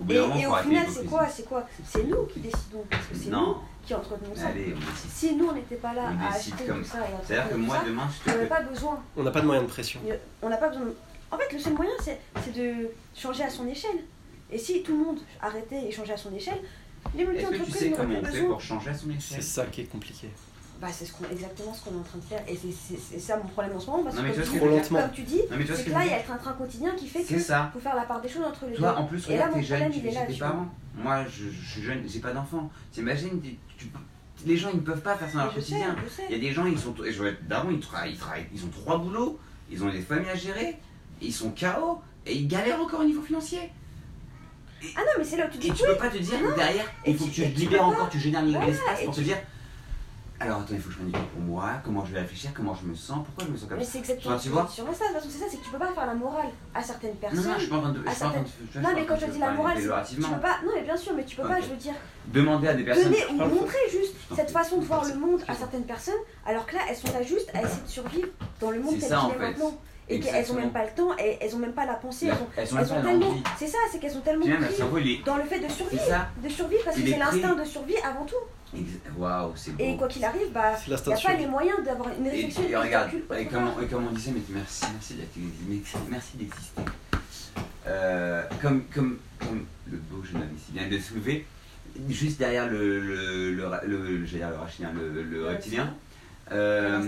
au bout Et, d'un moment, et au final, c'est quoi C'est quoi? C'est nous qui décidons, parce que c'est nous Non, qui entretenons ça. allez. Si nous, on n'était pas là On à décide acheter comme tout ça et à C'est-à-dire que moi, ça, demain, je on te fais. pas besoin. On n'a pas de moyen de pression. On n'a pas besoin. de- En fait, le seul moyen, c'est c'est de changer à son échelle. Et si tout le monde arrêtait et changeait à son échelle, les Est-ce que tu multi-entreprises sais comment on fait besoin. pour changer à son C'est échelle? ça qui est compliqué. Bah, c'est ce exactement ce qu'on est en train de faire. Et c'est- ça mon problème en ce moment. Parce Non, mais que, tu vois comme, tu, comme dis, c'est que là, il y a le train-train quotidien qui fait ça. faut faire la part des choses entre les. Toi, en plus, Et là, regarde, mon t'es jeune, tu tes parents. Moi, je, je suis jeune, j'ai pas d'enfant. T'imagines, les gens, ils ne peuvent pas faire ça dans leur quotidien. Il y a des gens, ils sont. et Je vois daron, ils travaillent, ils ont trois boulots, ils ont des familles à gérer, ils sont KO, et ils galèrent encore au niveau financier. Ah non, mais c'est là où tu dis Et tu peux pas te dire derrière, il faut que tu- libères encore, tu génères de l'espace pour te dire. Alors attends, il faut que je prenne du temps pour moi, comment je vais réfléchir, comment je me sens, pourquoi je me sens comme Mais ça. c'est exactement tu vois sur ça. Toute façon, c'est ça, c'est que tu peux pas faire la morale à certaines Non, personnes. non, je suis pas en train de. Je suis pas en train de. je suis Non, mais quand je de dis la morale, tu peux pas. Non, mais bien sûr, mais tu peux pas, je veux dire, Demander à des personnes. donner ou montrer juste cette façon de voir le monde à certaines personnes, alors que là, elles sont là juste à essayer de survivre dans le monde tel qu'il est maintenant. Et qu'elles ont même pas le temps, et elles ont même pas la pensée, elles ont, Elles elles ont pas tellement. C'est ça, c'est qu'elles sont tellement pris dans le fait de C'est survivre, ça. de survivre parce que c'est l'instinct de survie avant tout. Waouh, c'est beau. Et quoi qu'il arrive, bah, il n'y a pas les moyens d'avoir une Et, réflexion. et un regarde, et comment, part. et comment on disait, mais merci, merci d'être mais merci d'exister. Euh, comme, comme, comme le beau jeune homme ici vient de le soulever, juste derrière le, le, le, le, le rachidien, le, le reptilien, euh,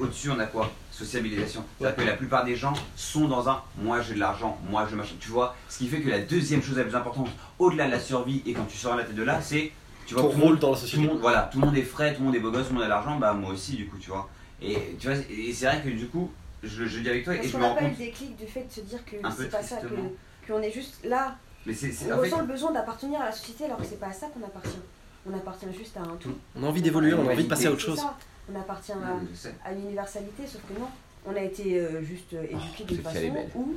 au-dessus on a quoi? Sociabilisation. C'est-à-dire que la plupart des gens sont dans un moi j'ai de l'argent, moi je machin. Tu vois, ce qui fait que la deuxième chose la plus importante, au-delà de la survie, et quand tu sors la tête de là, c'est tu vois Ton tout le monde- rôle dans la tout le société. monde, voilà, tout le monde est frais, tout le monde est beau gosse, tout le monde a de l'argent, bah moi aussi du coup, tu vois. Et tu vois, et c'est vrai que du coup, je, je le dis avec toi Parce et je me rends pas eu compte. le déclic du fait de se dire que c'est pas ça, que qu'on est juste là. Mais c'est, c'est- On fait, ressent le besoin d'appartenir à la société alors que c'est pas à ça qu'on appartient. On appartient juste à un tout. On a envie d'évoluer, on a envie de passer à autre C'est chose. ça. On appartient à, à l'universalité, sauf que non. On a été euh, juste euh, éduqués d'une cette fille, elle est façon où,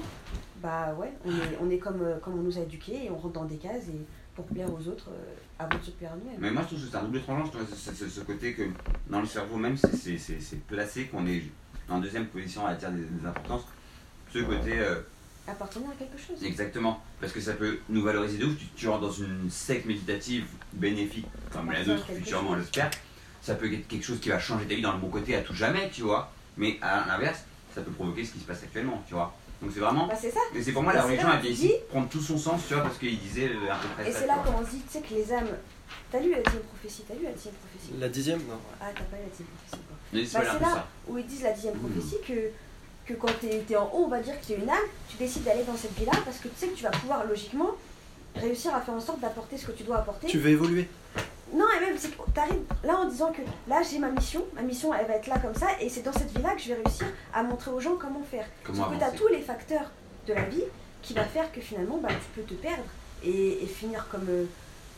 bah ouais, on est, on est comme, euh, comme on nous a éduqués et on rentre dans des cases et pour plaire aux autres euh, avant de se plaire à nous-mêmes. Mais moi je trouve que c'est un double tranchant, c'est, ce côté que dans le cerveau même, c'est, placé qu'on est en deuxième position à dire des, des importances. Ce côté, euh, Appartenir à quelque chose. exactement, parce que ça peut nous valoriser de ouf. Tu, tu rentres dans une secte méditative bénéfique, comme la nôtre, futurement, chose. j'espère. Ça peut être quelque chose qui va changer ta vie dans le bon côté à tout jamais, tu vois. Mais à l'inverse, ça peut provoquer ce qui se passe actuellement, tu vois. Donc c'est vraiment. Bah, c'est ça. Et c'est pour moi la religion a tu dis- prendre tout son sens, tu vois, parce qu'il disait à peu près Et c'est tu là qu'on se dit, tu sais, que les âmes. T'as lu la dixième prophétie T'as lu la dixième prophétie La dixième Non. Ah, t'as pas lu la dixième prophétie quoi. Mais Bah, c'est là ça. où ils disent la dixième Mmh. prophétie que, que quand t'es es en haut, on va dire que tu es une âme, tu décides d'aller dans cette vie-là parce que tu sais que tu vas pouvoir logiquement réussir à faire en sorte d'apporter ce que tu dois apporter. Tu veux évoluer Non, et même, c'est t'arrives là en disant que là j'ai ma mission, ma mission elle va être là comme ça, et c'est dans cette vie-là que je vais réussir à montrer aux gens comment faire. Comment Sauf que t'as tous les facteurs de la vie qui va faire que finalement bah, tu peux te perdre et, et finir comme, euh,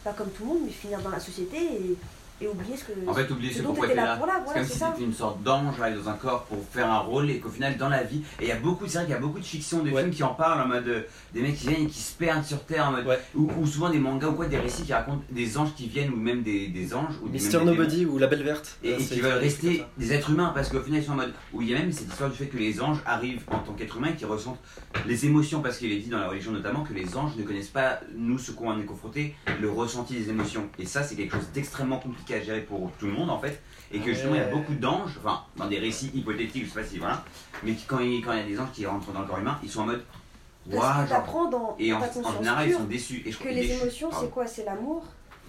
pas comme tout le monde, mais finir dans la société et, et oublier ce que. En fait, oublier ce pourquoi t'étais t'es là là. pour là, C'est comme si c'était une sorte d'ange dans un corps pour faire un rôle et qu'au final, dans la vie, et il y a beaucoup, c'est vrai qu'il y a beaucoup de fictions, de Ouais. films qui en parlent en mode euh, des mecs qui viennent et qui se perdent sur Terre, en mode, Ouais. ou, ou souvent des mangas ou quoi, des récits qui racontent des anges qui viennent ou même des, des anges ou démons. Nobody ou La Belle Verte. Et, Ah, et qui veulent rester des êtres humains parce qu'au final ils sont en mode où il y a même cette histoire du fait que les anges arrivent en tant qu'êtres humains et qui ressentent les émotions parce qu'il est dit dans la religion notamment que les anges ne connaissent pas nous ce qu'on en est confronté le ressenti des émotions et ça c'est quelque chose d'extrêmement compliqué compliqué à gérer pour tout le monde en fait, et que justement il y a beaucoup d'anges, enfin dans des récits hypothétiques, je sais pas si voilà, mais qui, quand il quand il y a des anges qui rentrent dans le corps humain, ils sont en mode Waouh, genre. dans Et en, général ils sont déçus. Et je que les déçus, émotions, c'est quoi? C'est l'amour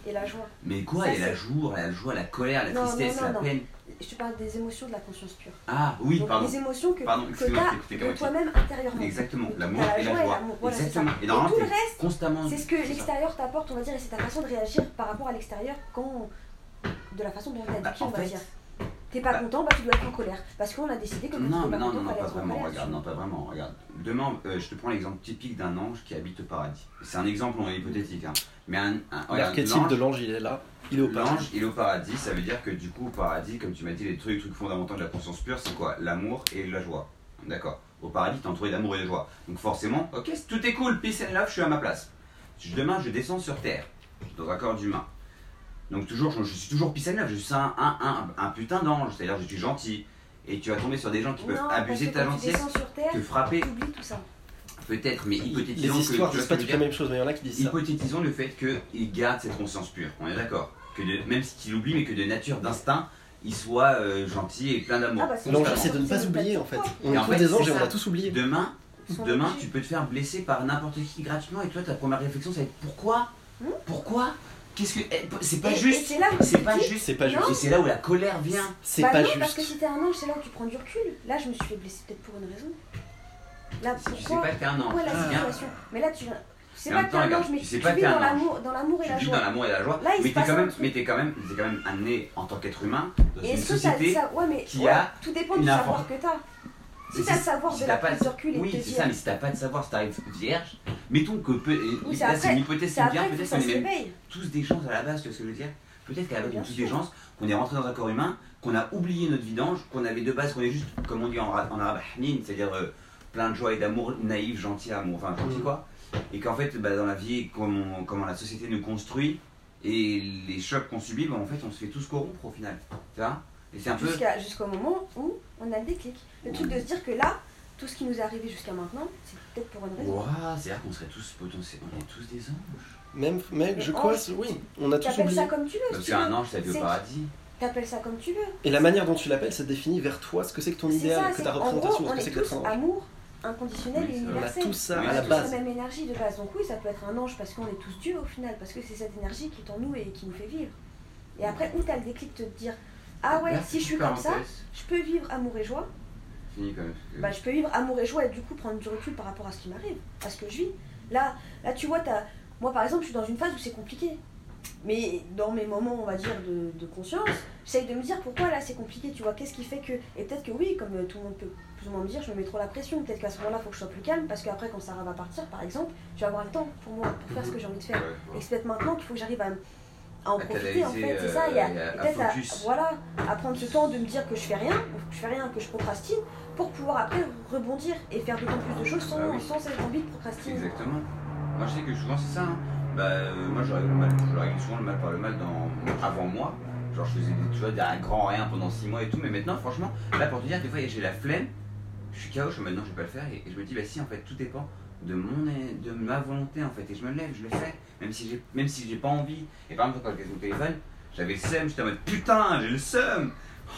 et la joie. Mais quoi Il y a la joie, la joie, la colère, la Non, tristesse, non, la non. peine. Je te parle des émotions de la conscience pure. Ah oui, Donc, pardon. les émotions que, Pardon, que moitié. toi-même intérieurement. Exactement, l'amour et la joie. voilà. Exactement. Et Et normalement, tout le reste, constamment. c'est ce que l'extérieur t'apporte, on va dire, et c'est ta façon de réagir par rapport à l'extérieur quand. De la façon dont Bah, habitué, en on va fait, dire. T'es pas bah- content, bah tu dois être en colère. Parce qu'on a décidé que Non, mais pas non, content, non, non, pas vraiment, colère, regarde, non, pas vraiment, regarde. Demain, euh, je te prends l'exemple typique d'un ange qui habite au paradis. C'est un exemple on est hypothétique, hein. Mais un, un regarde, L'archétype l'ange- de l'ange, il est là. Il est au paradis. L'ange, il est au paradis, ça veut dire que du coup, au paradis, comme tu m'as dit, les trucs, les trucs fondamentaux de la conscience pure, c'est quoi? L'amour et la joie. D'accord Au paradis, t'es entouré d'amour et de joie. Donc forcément, ok, tout est cool, peace and love, je suis à ma place. Demain, je descends sur Terre, dans un corps d'humain. Donc toujours, je, je suis toujours love, je suis un, un, un, un putain d'ange, c'est-à-dire je suis gentil. Et tu vas tomber sur des gens qui peuvent Non, abuser de ta gentillesse, descends sur Terre, te frapper, tout ça. peut-être, mais hypothétisons que histoires tu vois disent ce pas toutes la même chose, mais il y en a qui disent ça. Hypothétisons le fait qu'il garde cette conscience pure, on est d'accord que de, Même s'il oublie, mais que de nature, d'instinct, il soit euh, gentil et plein d'amour. Ah bah, c'est L'enjeu, c'est de ne pas C'est oublier en fait. On Et est en tous fait, des c'est anges et on a tous oublié. Demain, demain tu peux te faire blesser par n'importe qui gratuitement et toi, ta première réflexion, ça va être pourquoi? Hmm? Pourquoi? Qu'est-ce que. eh, C'est pas juste c'est là où C'est tu pas juste C'est pas juste. Et c'est là où la colère vient C'est Bah pas non, parce que juste. si t'es un ange, c'est là où tu prends du recul. Là, je me suis fait blesser peut-être pour une raison. Là, tu pourquoi pas que t'es un ange, la c'est situation? Mais là, tu. Tu en pas que t'es un ange, mais tu tu, vis dans l'amour, dans l'amour et Tu la vis dans joie. l'amour et la joie, Là, il mais t'es quand même, mais t'es quand même, t'es quand même amené en tant qu'être humain dans Et une est-ce que t'as société. qui a tout dépend du savoir que t'as. Si t'as le savoir de la pas- prise de recul et Oui, c'est ça, mais si t'as pas de savoir, si t'arrives vierge, mettons que Oui, c'est une hypothèse C'est qui que peut-être qu'on est même tous des gens à la base, tu vois ce que je veux dire? Peut-être qu'à la base, on Bien est tous des gens, qu'on est rentré dans un corps humain, qu'on a oublié notre vie d'ange, qu'on avait de base, qu'on est juste, comme on dit en, en arabe, c'est-à-dire euh, plein de joie et d'amour, naïf, gentil, amour, enfin gentil Mm. quoi. Et qu'en fait, bah, dans la vie, comment, comment la société nous construit et les chocs qu'on subit, bah, en fait, on se fait tous corrompre au final. Tu vois? Peu. Jusqu'au moment où on a le déclic. Le truc de se dire que là, tout ce qui nous est arrivé jusqu'à maintenant, c'est peut-être pour une raison. C'est-à-dire qu'on serait tous potentiels, on est tous des anges. Même, mec, Mais je ange, crois, oui, on a tous oublié. ça comme tu veux. Parce si tu qu'un ange, ça vit au paradis. T'appelles ça comme tu veux. Et la manière dont tu l'appelles, ça définit vers toi ce que c'est que ton idéal, ça, que ta en représentation, gros, ce que est c'est un ange. amour inconditionnel Oui, et c'est vrai. On a universel. tout ça Oui, à la base. la même énergie de base. Donc oui, ça peut être un ange parce qu'on est tous Dieu au final, parce que c'est cette énergie qui est en nous et qui nous fait vivre. Et après, où t'as le déclic de te dire Ah ouais, Là, si je suis comme ça, je peux vivre amour et joie. Bah, je peux vivre amour et joie et du coup prendre du recul par rapport à ce qui m'arrive, à ce que je vis. Là, là tu vois, t'as... moi par exemple, je suis dans une phase où c'est compliqué. Mais dans mes moments, on va dire, de, de conscience, j'essaye de me dire pourquoi là c'est compliqué, tu vois, qu'est-ce qui fait que. Et peut-être que oui, comme euh, tout le monde peut plus ou moins me dire, je me mets trop la pression, peut-être qu'à ce moment-là, il faut que je sois plus calme, parce qu'après, quand Sarah va partir, par exemple, je vais avoir le temps pour moi, pour faire ce que j'ai envie de faire. Ouais, ouais. Et c'est peut-être maintenant qu'il faut que j'arrive à, à en À profiter, en fait, c'est ça, euh, et à- et peut-être à, voilà, à prendre ce temps de me dire que je fais rien, que je fais rien, que je procrastine, pour pouvoir après rebondir et faire d'autant plus de choses sans, Ah oui. sans cette envie de procrastiner. Exactement. Moi je sais que souvent c'est ça. hein. Bah, euh, moi je règle, le mal, je règle souvent le mal par le mal dans, avant moi. Genre je faisais des, tu vois, un grand rien pendant 6 mois et tout. Mais maintenant franchement, là pour te dire, des fois j'ai la flemme, je suis KO, je non je vais pas le faire. Et, et je me dis bah si en fait tout dépend de, mon, de ma volonté en fait. Et je me lève, je le fais. Même si j'ai même si j'ai pas envie. Et par exemple quand j'étais au téléphone, j'avais le seum, j'étais en mode putain j'ai le seum.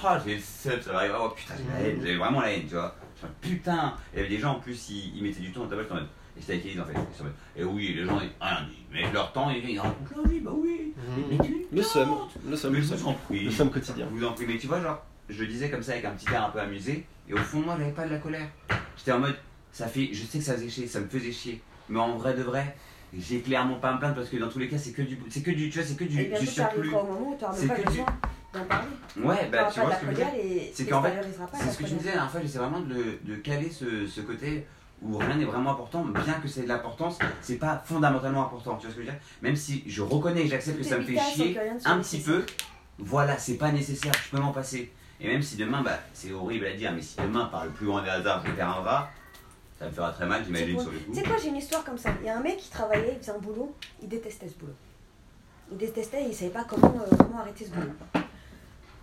Oh j'ai le seum, ça va arriver. Oh putain j'ai la haine, j'avais vraiment la haine tu vois. Je suis putain. Et il y avait des gens en plus, ils, ils mettaient du temps dans ta boîte en mode. Et c'était avec Elise en fait. Ils sont en mode, Et oui, les gens ils, rien, ils mettent leur temps, ils, ils racontent leur vie, bah oui. Mais Mhm. tu Le seum, le seum, Mais le je vous seum. Le seum quotidien. Je vous en prie, mais tu vois, genre, je le disais comme ça avec un petit air un peu amusé, et au fond de moi, j'avais pas de la colère. J'étais en mode, ça fait, je sais que ça faisait chier, ça me faisait chier, mais en vrai de vrai, j'ai clairement pas à me plaindre parce que dans tous les cas, c'est que du, c'est que du, tu vois, c'est que du, où tu n'auras C'est que du- besoin d'en parler. Ouais, bah tu vois ce que je veux C'est qu'en fait, C'est ce que tu me disais la dernière fois, j'essaie vraiment de, de caler ce, ce côté où rien n'est vraiment important, bien que c'est de l'importance, c'est pas fondamentalement important, tu vois ce que je veux dire? Même si je reconnais et j'accepte que ça me fait chier un petit peu, voilà, c'est pas nécessaire, je peux m'en passer. Et même si demain, bah, c'est horrible à dire, mais si demain, par le plus grand des hasards, je perds un bras, ça me fera très mal, j'imagine, sur le coup. Tu sais quoi, j'ai une histoire comme ça. Il y a un mec qui travaillait, il faisait un boulot, il détestait ce boulot. Il détestait et il savait pas comment, euh, comment arrêter ce boulot.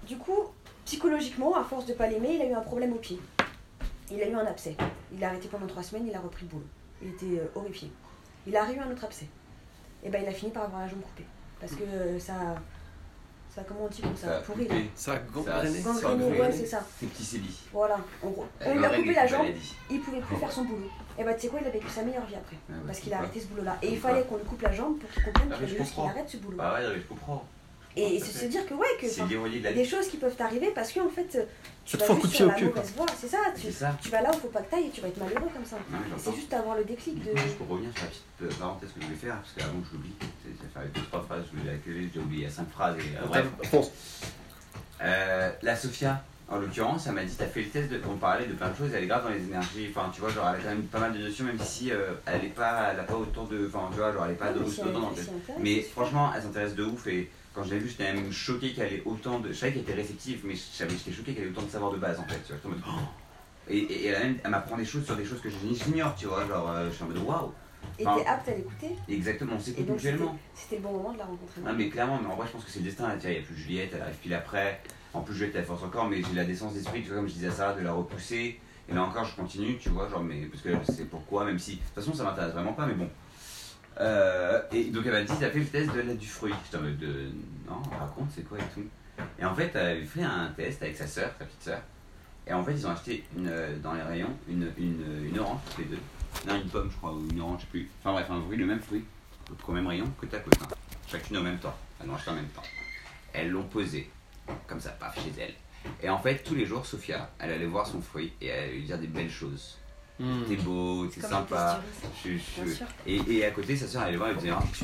Du coup, psychologiquement, à force de pas l'aimer, il a eu un problème au pied. Il a eu un abcès. Il a arrêté pendant trois semaines, il a repris le boulot. Il était euh, horrifié. Il a eu un autre abcès. Et ben il a fini par avoir la jambe coupée. Parce que euh, ça. Ça, comment on dit comme ça, Ça a pourri là. Ça a gangréné. ça a Gangréné, ouais, c'est ça. C'est petit. Voilà, en gros. On lui a coupé la jambe, il pouvait plus faire son boulot. Et bah, tu sais quoi, il a vécu sa meilleure vie après. Ah Parce qu'il a arrêté ce boulot-là. Et il fallait qu'on lui coupe la jambe pour qu'il comprenne Ah, qu'il arrête ce boulot. Bah ouais, je comprends. Et à c'est fait. se dire que, ouais, que. Il y a des choses qui peuvent t'arriver parce qu'en fait, tu Ça te vas juste sur la cul, mauvaise voie. C'est ça, tu, ça. tu vas là où faut pas que t'ailles et tu vas être malheureux comme ça. C'est juste avoir le déclic de. Juste pour revenir sur la petite euh, parenthèse que je voulais faire, parce qu'avant que je l'oublie, ça fait deux, trois phrases, je voulais la j'ai oublié, il y a cinq phrases. Et, euh, bref. Euh, la Sophia, en l'occurrence, elle m'a dit T'as fait le test, de, on parlait de plein de choses, elle est grave dans les énergies. Enfin, tu vois, genre, elle a quand même pas mal de notions, même si euh, elle est pas, elle a pas autant de. Enfin, tu vois, genre, elle est pas de, si autant elle- dans le si test. elle intéresse, Mais franchement, elle s'intéresse de ouf et quand je l'ai vue, j'étais même choqué qu'elle ait autant de. Je savais qu'elle était réceptive, mais je savais- j'étais choqué qu'elle ait autant de savoir de base en fait. Tu vois, en et, et- et elle, a même- elle m'apprend des choses sur des choses que j'ignore, tu vois, genre, euh, je suis en mode waouh. Et Enfin, t'es apte à l'écouter? Exactement, on s'écoute mutuellement. c'était le bon moment de la rencontrer. Non mais clairement, mais en vrai je pense que c'est le destin, là, il n'y a plus Juliette, elle arrive pile après. En plus Juliette elle force encore, mais j'ai la décence d'esprit, tu vois, comme je disais à Sarah, de la repousser. Et là encore je continue, tu vois, genre mais parce que sais pourquoi, même si de toute façon ça m'intéresse vraiment pas, mais bon. Euh, et donc elle m'a dit, t'as fait le test de l'aide du fruit. J'étais en mode de non, raconte c'est quoi et tout. Et en fait elle avait fait un test avec sa soeur, sa petite soeur. Et en fait ils ont acheté une, euh, dans les rayons une, une, une orange, les deux. Non, une pomme je crois, ou une orange, je sais plus. Enfin bref, un fruit, le même fruit, au même rayon, côte à côte. Chacune au même temps. Elles l'ont acheté en même temps. Elles l'ont posé, comme ça, paf, chez elle. Et en fait, tous les jours, Sophia, elle allait voir son fruit et elle allait lui dire des belles choses. Hmm. T'es beau, t'es sympa. Je, je-. Et, et à côté, sa soeur, elle allait voir, elle lui disait, ah, tu,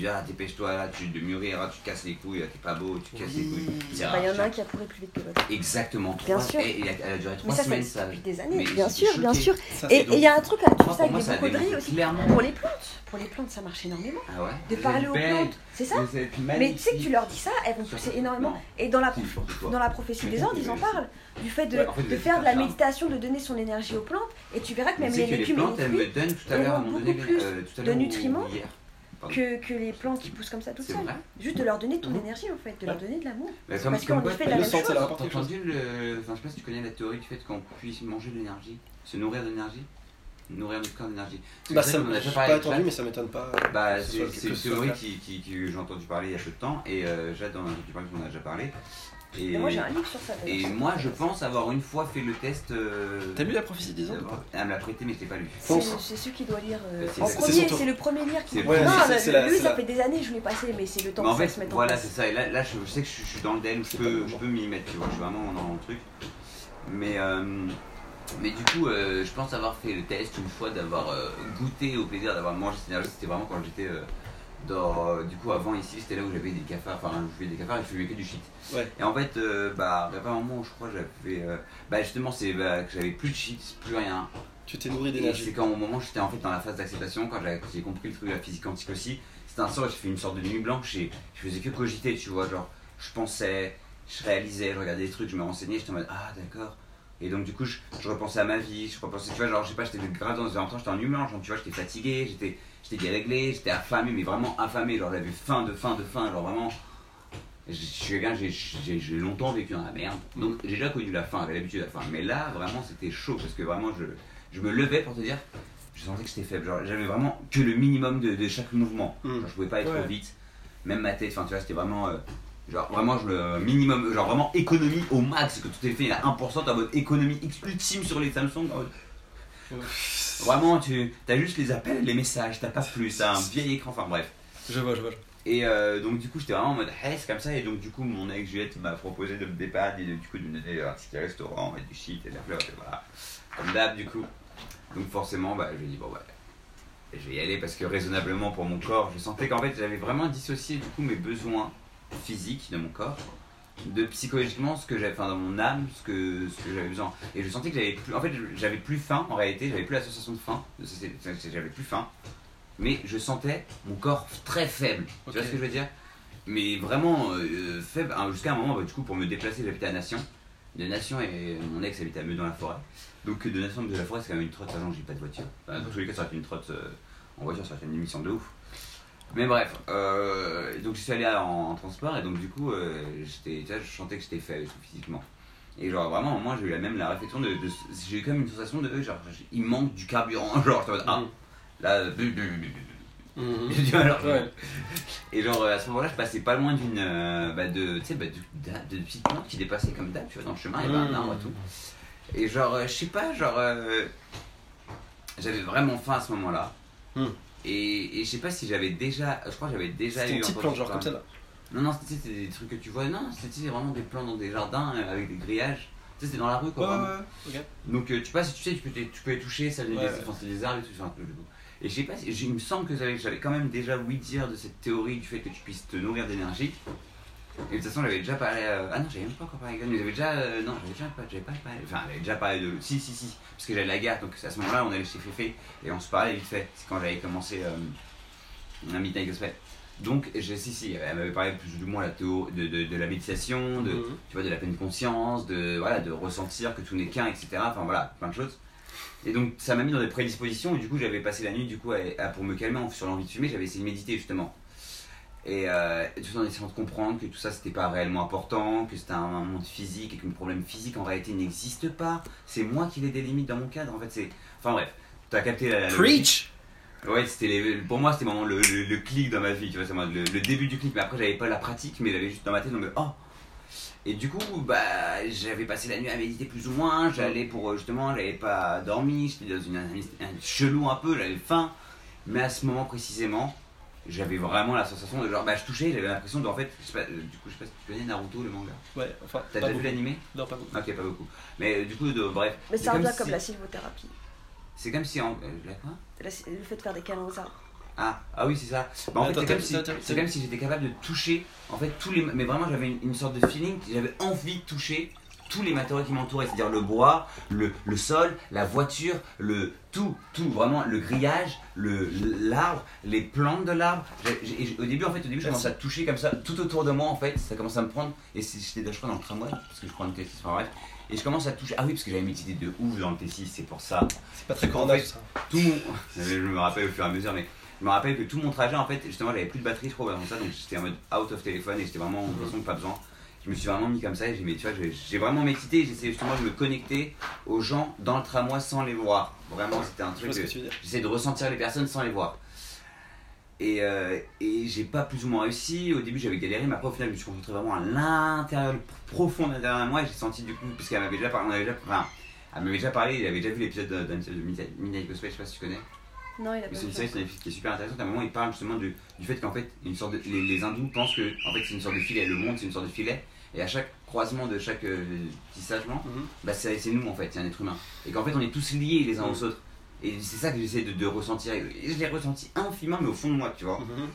tu, ah, dépêche-toi là, tu de mûrir, tu te casses les couilles, t'es pas beau, tu te casses les couilles. Bah, Il y en a un qui a couru plus vite que l'autre. Exactement, Bien trois, sûr. et, et elle a duré Mais trois ça, ça semaines, ça. depuis des années. Mais bien sûr, bien sûr. Ça, Et et il y a un truc, là, tu sais, avec broderies démontré aussi. clairement. Pour les plantes, pour les plantes, ça marche énormément. Ah ouais De parler aux plantes, c'est ça Mais tu sais que tu leur dis ça, elles vont pousser énormément. Non. Et dans la, dans prophétie des Andes, ils en parlent. Du fait de, Ouais, en fait, de vous faire de la méditation, de donner son énergie aux plantes. Et tu verras que même les que les légumes et plantes, les elles fruits, me donnent tout à l'heure, à un auront moment donné, beaucoup plus euh, de nutriments que, que les plantes qui poussent comme ça toutes seules. Juste de leur donner ton Mhm. énergie en fait, de leur donner de l'amour. Comme, Parce comme qu'on fait t'as la même T'as chose. entendu le. Enfin, je sais pas si tu connais la théorie du fait qu'on puisse manger de l'énergie, se nourrir d'énergie, nourrir notre corps d'énergie. Bah, c'est ça vrai qu'on en a j'ai déjà pas parlé Jade. mais ça m'étonne pas. Bah, c'est une théorie qui, qui, qui- que j'ai entendu parler il y a peu de temps et euh, Jade en a entendu parler, on en a déjà parlé. Et, Et moi j'ai un livre sur ça. et moi, je pense avoir une fois fait le test. euh, T'as lu la prophétie des euh, ou pas? Elle me l'a prêté, mais je l'ai pas lu. C'est celui qui doit lire. euh, C'est- en c'est- premier, le premier lire qui. Ouais, non, la- lui, ça fait des années que je l'ai passé, mais c'est le temps Mais en que ça se mette en voilà, place. c'est ça. Et là, là je, je sais que je, suis- je suis dans le den, je peux, je peux m'y mettre, tu vois. Je suis vraiment dans le truc. Mais, euh, mais du coup, euh, je pense avoir fait le test une fois, d'avoir euh, goûté au plaisir d'avoir mangé cette énergie. C'était vraiment quand j'étais euh, dans. du coup, avant ici, c'était là où j'avais des cafards. Enfin, je fais des cafards et je fumais que du shit. Ouais. Et en fait, bah, il y a pas un moment où je crois que j'avais. bah, justement, c'est bah, que j'avais plus de shit, plus rien. Tu t'es nourri Et c'est d'énergie. quand au moment où j'étais en fait dans la phase d'acceptation, quand j'ai compris le truc de la physique quantique aussi, c'était un soir où j'ai fait une sorte de nuit blanche et je faisais que cogiter, tu vois, genre je pensais, je réalisais, je regardais des trucs, je me renseignais, j'étais en mode ah d'accord. Et donc du coup je, je repensais à ma vie, je repensais, tu vois, genre je sais pas, j'étais grave dans même temps j'étais en blanche, donc tu vois, j'étais fatigué, j'étais j'étais déréglé, j'étais affamé, mais vraiment affamé, genre j'avais faim de faim de faim, genre vraiment. Je suis quelqu'un, j'ai- longtemps vécu dans la merde, donc j'ai déjà connu la faim, j'avais l'habitude de la faim, mais là vraiment c'était chaud parce que vraiment je, je me levais pour te dire, je sentais que j'étais faible. Genre, j'avais vraiment que le minimum de, de chaque mouvement. Mm. Genre, je pouvais pas être Ouais. trop vite. Même ma tête, enfin, tu vois, c'était vraiment. euh, genre, vraiment, je, le minimum, genre vraiment économie au max, que tout est fait à 1%, t'es en mode économie ultime sur les Samsung. Vraiment, tu as juste les appels, les messages, t'as pas plus, t'as un vieil écran, enfin bref. Je vois, je vois. Et euh, donc, du coup, j'étais vraiment en mode hey, c'est comme ça. Et donc, du coup, mon ex Juliette m'a proposé de me dépanner, et de- du coup, de me donner un ticket restaurant et du shit et de la fleur, et voilà. Comme d'hab, du coup. Donc, forcément, bah, je lui ai dit, bon, bah, je vais y aller parce que raisonnablement pour mon corps, je sentais qu'en fait, j'avais vraiment dissocié, du coup, mes besoins physiques de mon corps de psychologiquement ce que j'avais enfin dans mon âme ce que ce que j'avais besoin. Et je sentais que j'avais plus en fait j'avais plus faim en réalité j'avais plus l'association de faim j'avais plus faim mais je sentais mon corps très faible. Tu vois ce que je veux dire? Mais vraiment euh, faible hein, jusqu'à un moment bah, du coup pour me déplacer j'habitais à Nation. De Nation et mon ex habitait à Meudon la forêt. Donc de Nation de la forêt c'est quand même une trotte. Sachant que j'ai pas de voiture. Enfin, dans tous les cas ça aurait été une trotte euh, en voiture ça aurait été une émission de ouf mais bref, euh, donc je suis allé en, en transport et donc du coup, euh, j'étais, je sentais que j'étais faible et physiquement. Et genre vraiment, moi j'ai eu la même la réflexion de, de- j'ai eu comme une sensation de, genre, il manque du carburant, genre, ah, là. Et genre euh, à ce moment-là, je passais pas loin d'une euh, bah, de, tu sais, bah, de, de, de petites plantes qui dépassaient comme d'hab, tu vois, dans le chemin, il y avait un arbre et tout. Et genre, je sais pas, genre, j'avais vraiment faim à ce moment-là. Et, et je sais pas si j'avais déjà, je crois que j'avais déjà eu une petite entendu plante, genre comme ça là. Non, non, c'était des trucs que tu vois, non, c'était vraiment des plantes dans des jardins euh, avec des grillages. Tu sais, c'était dans la rue quoi. Ouais, ouais, ouais. Donc euh, tu passes, tu sais, tu peux, les- tu peux les toucher, ça venait des, des arbres et tout. enfin, et je sais pas, si- il me semble que j'avais j'avais quand même déjà ouï dire de cette théorie du fait que tu puisses te nourrir d'énergie. Et de toute façon, j'avais déjà parlé. euh, Ah non, j'avais même pas encore parlé avec elle, mais j'avais déjà. euh, non, j'avais déjà pas, j'avais pas parlé. Enfin, j'avais déjà parlé de. Si, si, si. Parce que j'avais la gare, donc à ce moment-là, on allait chez Féfé et on se parlait vite fait. C'est quand j'avais commencé euh, un Midnight Gospel. Donc, je, si, si, elle m'avait parlé plus ou moins la théo- de, de, de la méditation, de, Mhm. tu vois, de la pleine conscience, de, voilà, de ressentir que tout n'est qu'un, etc. Enfin voilà, plein de choses. Et donc ça m'a mis dans des prédispositions et du coup j'avais passé la nuit du coup à- à- pour me calmer sur l'envie de fumer, j'avais essayé de méditer justement. Et euh, tout en essayant de comprendre que tout ça c'était pas réellement important, que c'était un, un monde physique et que le problème physique en réalité n'existe pas. C'est moi qui l'ai des limites dans mon cadre en fait. c'est Enfin bref, t'as capté la, la. Preach Ouais, c'était les- pour moi, c'était vraiment le, le, le clic dans ma vie, tu vois, le, le début du clic. Mais après, j'avais pas la pratique, mais j'avais juste dans ma tête, donc, oh Et du coup, bah, j'avais passé la nuit à méditer plus ou moins. J'allais pour euh, justement, j'avais pas dormi, j'étais dans une, un, un chelou un peu, j'avais faim. Mais à ce moment précisément, j'avais vraiment la sensation de genre, bah, je touchais, j'avais l'impression de, en fait, je sais pas, euh, du coup, je sais pas si tu connais Naruto, le manga. Ouais, enfin, T'as déjà vu l'animé Non, pas beaucoup. Ok, pas beaucoup. Mais euh, du coup, de, bref. Mais c'est ça revient comme la sylvothérapie. C'est comme si en. euh, la quoi? La- le fait de faire des câlins aux arbres. Ah, ah oui, c'est ça. Bah, en fait, c'est comme, si, comme si j'étais capable de toucher, en fait, tous les. Mais vraiment, j'avais une, une sorte de feeling, j'avais envie de toucher tous les matériaux qui m'entouraient, c'est-à-dire le bois, le, le sol, la voiture, le tout, tout, vraiment, le grillage, le l'arbre, les plantes de l'arbre. Au début, en fait, au début, je commençais à toucher comme ça, tout autour de moi, en fait, ça commence à me prendre, et j'étais, je crois, dans le tramway, parce que je prends une T6, enfin bref, et je commence à toucher. Ah oui, parce que j'avais médité de ouf dans le T6, c'est pour ça C'est pas très En tout ça. tout mon. je me rappelle au fur et à mesure, mais je me rappelle que tout mon trajet, en fait, justement, j'avais plus de batterie, je crois, avant ça, donc j'étais en mode out of téléphone et j'étais vraiment, de toute façon, pas besoin. Je me suis vraiment mis comme ça et j'ai mais tu vois, j'ai- vraiment médité, j'essayais justement de me connecter aux gens dans le tramway sans les voir. Vraiment, c'était un truc. ce de- ressentir les personnes sans les voir. Et, euh, et j'ai pas plus ou moins réussi. Au début, j'avais galéré, mais après, au final, je me suis concentré vraiment à l'intérieur, profond de l'intérieur de moi. Et j'ai senti du coup, parce qu'elle m'avait déjà parlé, on avait déjà, enfin, elle m'avait déjà parlé, il avait déjà vu l'épisode de- d'un de Midnight Gospel, je sais pas si tu connais. Non, il a pas c'est une série qui est super intéressante. À un moment, il parle justement du, du fait qu'en fait, une sorte de, les, les hindous pensent que en fait, c'est une sorte de filet. Le monde, c'est une sorte de filet. Et à chaque croisement de chaque euh, tissagement, Mhm. bah, c'est nous en fait, c'est un être humain. Et qu'en fait, on est tous liés les uns Mhm. aux autres. Et c'est ça que j'essaie de, de ressentir. Et je l'ai ressenti infiniment, mais au fond de moi, tu vois. Mhm.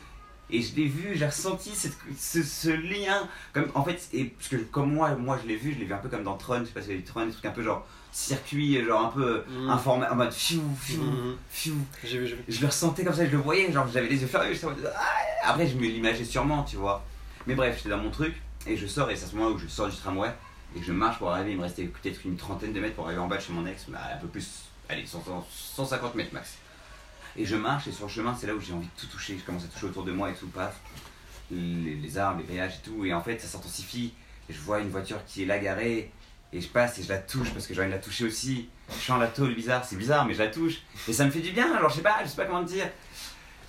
Et je l'ai vu, j'ai ressenti cette- ce, ce lien. Comme, en fait, et, parce que comme moi, moi je l'ai vu, je l'ai vu un peu comme dans Tron, je sais pas si vous avez vu Tron, des trucs un peu genre circuit, genre un peu informel, en mode fiou, fiou, fiou. J'ai vu, j'ai vu. Je le ressentais comme ça, je le voyais, genre j'avais les yeux fermés, Ah après je me l'imageais sûrement, tu vois. Mais bref, j'étais dans mon truc, et je sors, et c'est à ce moment où je sors du tramway, et que je marche pour arriver, il me restait peut-être une trentaine de mètres pour arriver en bas de chez mon ex, bah, un peu plus, allez, 100, 150 mètres max. Et je marche, et sur le chemin, c'est là où j'ai envie de tout toucher, je commence à toucher autour de moi et tout, paf, les, les arbres, les grillages et tout, et en fait ça s'intensifie, je vois une voiture qui est là garée, et je passe et je la touche parce que j'ai envie de la toucher aussi. Je sens la tôle bizarre, c'est bizarre, mais je la touche. Et ça me fait du bien, alors je sais pas, je sais pas comment te dire.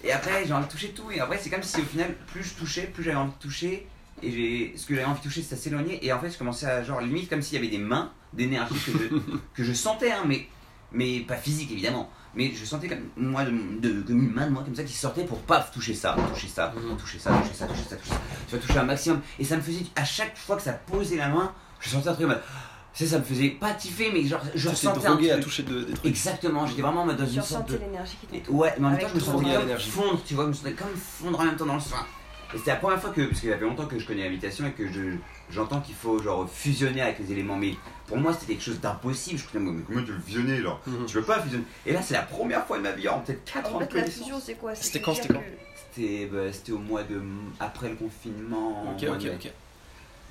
Et après, j'ai envie de toucher tout. Et après, c'est comme si au final, plus je touchais, plus j'avais envie de toucher. Et j'ai, ce que j'avais envie de toucher, ça s'éloignait. Et en fait, je commençais à, genre, limite comme s'il y avait des mains d'énergie que je, que je sentais, hein, mais, mais pas physique évidemment. Mais je sentais comme, moi, de, de- comme une main de moi comme ça qui sortait pour paf, toucher ça, toucher ça, Mhm. toucher ça, toucher ça, toucher ça, toucher ça. Tu vas toucher un maximum. Et ça me faisait, à chaque fois que ça posait la main, je sentais un truc en mode, ça, ça me faisait pas tiffer, mais genre, je ressentais un drogué à truc. toucher de- des trucs. Exactement, j'étais vraiment dans une sorte de. l'énergie qui t'entoure. Ouais, mais en même temps, je me sentais comme fondre, tu vois, je me sentais comme fondre en même temps dans le sang. Et c'était la première fois que, parce qu'il y a fait longtemps que je connais la méditation et que je, j'entends qu'il faut genre fusionner avec les éléments, mais pour moi c'était quelque chose d'impossible. Je me disais, mais comment tu veux fusionner genre Mhm. Tu peux pas fusionner. Et là, c'est la première fois de ma vie, en peut-être 4 ans En de fait, la connaissance. fusion, c'est quoi? C'était de quand, dire c'était quand? que- C'était, bah, c'était au mois de. après le confinement. Ok, ok, de- ok.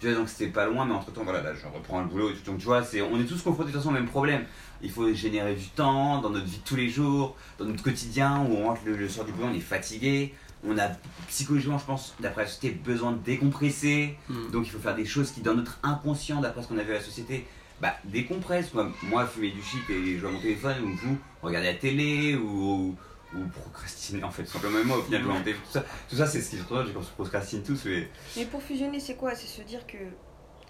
Tu vois, donc c'était pas loin, mais entre temps, voilà, là, je reprends le boulot et tout. Donc, tu vois, c'est, on est tous confrontés de toute façon au même problème. Il faut générer du temps dans notre vie de tous les jours, dans notre quotidien, où on rentre le, le soir du boulot, on est fatigué. On a psychologiquement, je pense, d'après la société, besoin de décompresser. Mhm. Donc, il faut faire des choses qui, dans notre inconscient, d'après ce qu'on a vu à la société, bah, décompressent. Moi, moi, fumer du shit et jouer à mon téléphone, ou vous, regarder la télé, ou, ou procrastiner en fait, tout simplement. Moi, au final, je m'en tout ça, tout ça c'est ce qui se retrouve quand on procrastine tous. Mais, Mais pour fusionner, c'est quoi? C'est se dire que,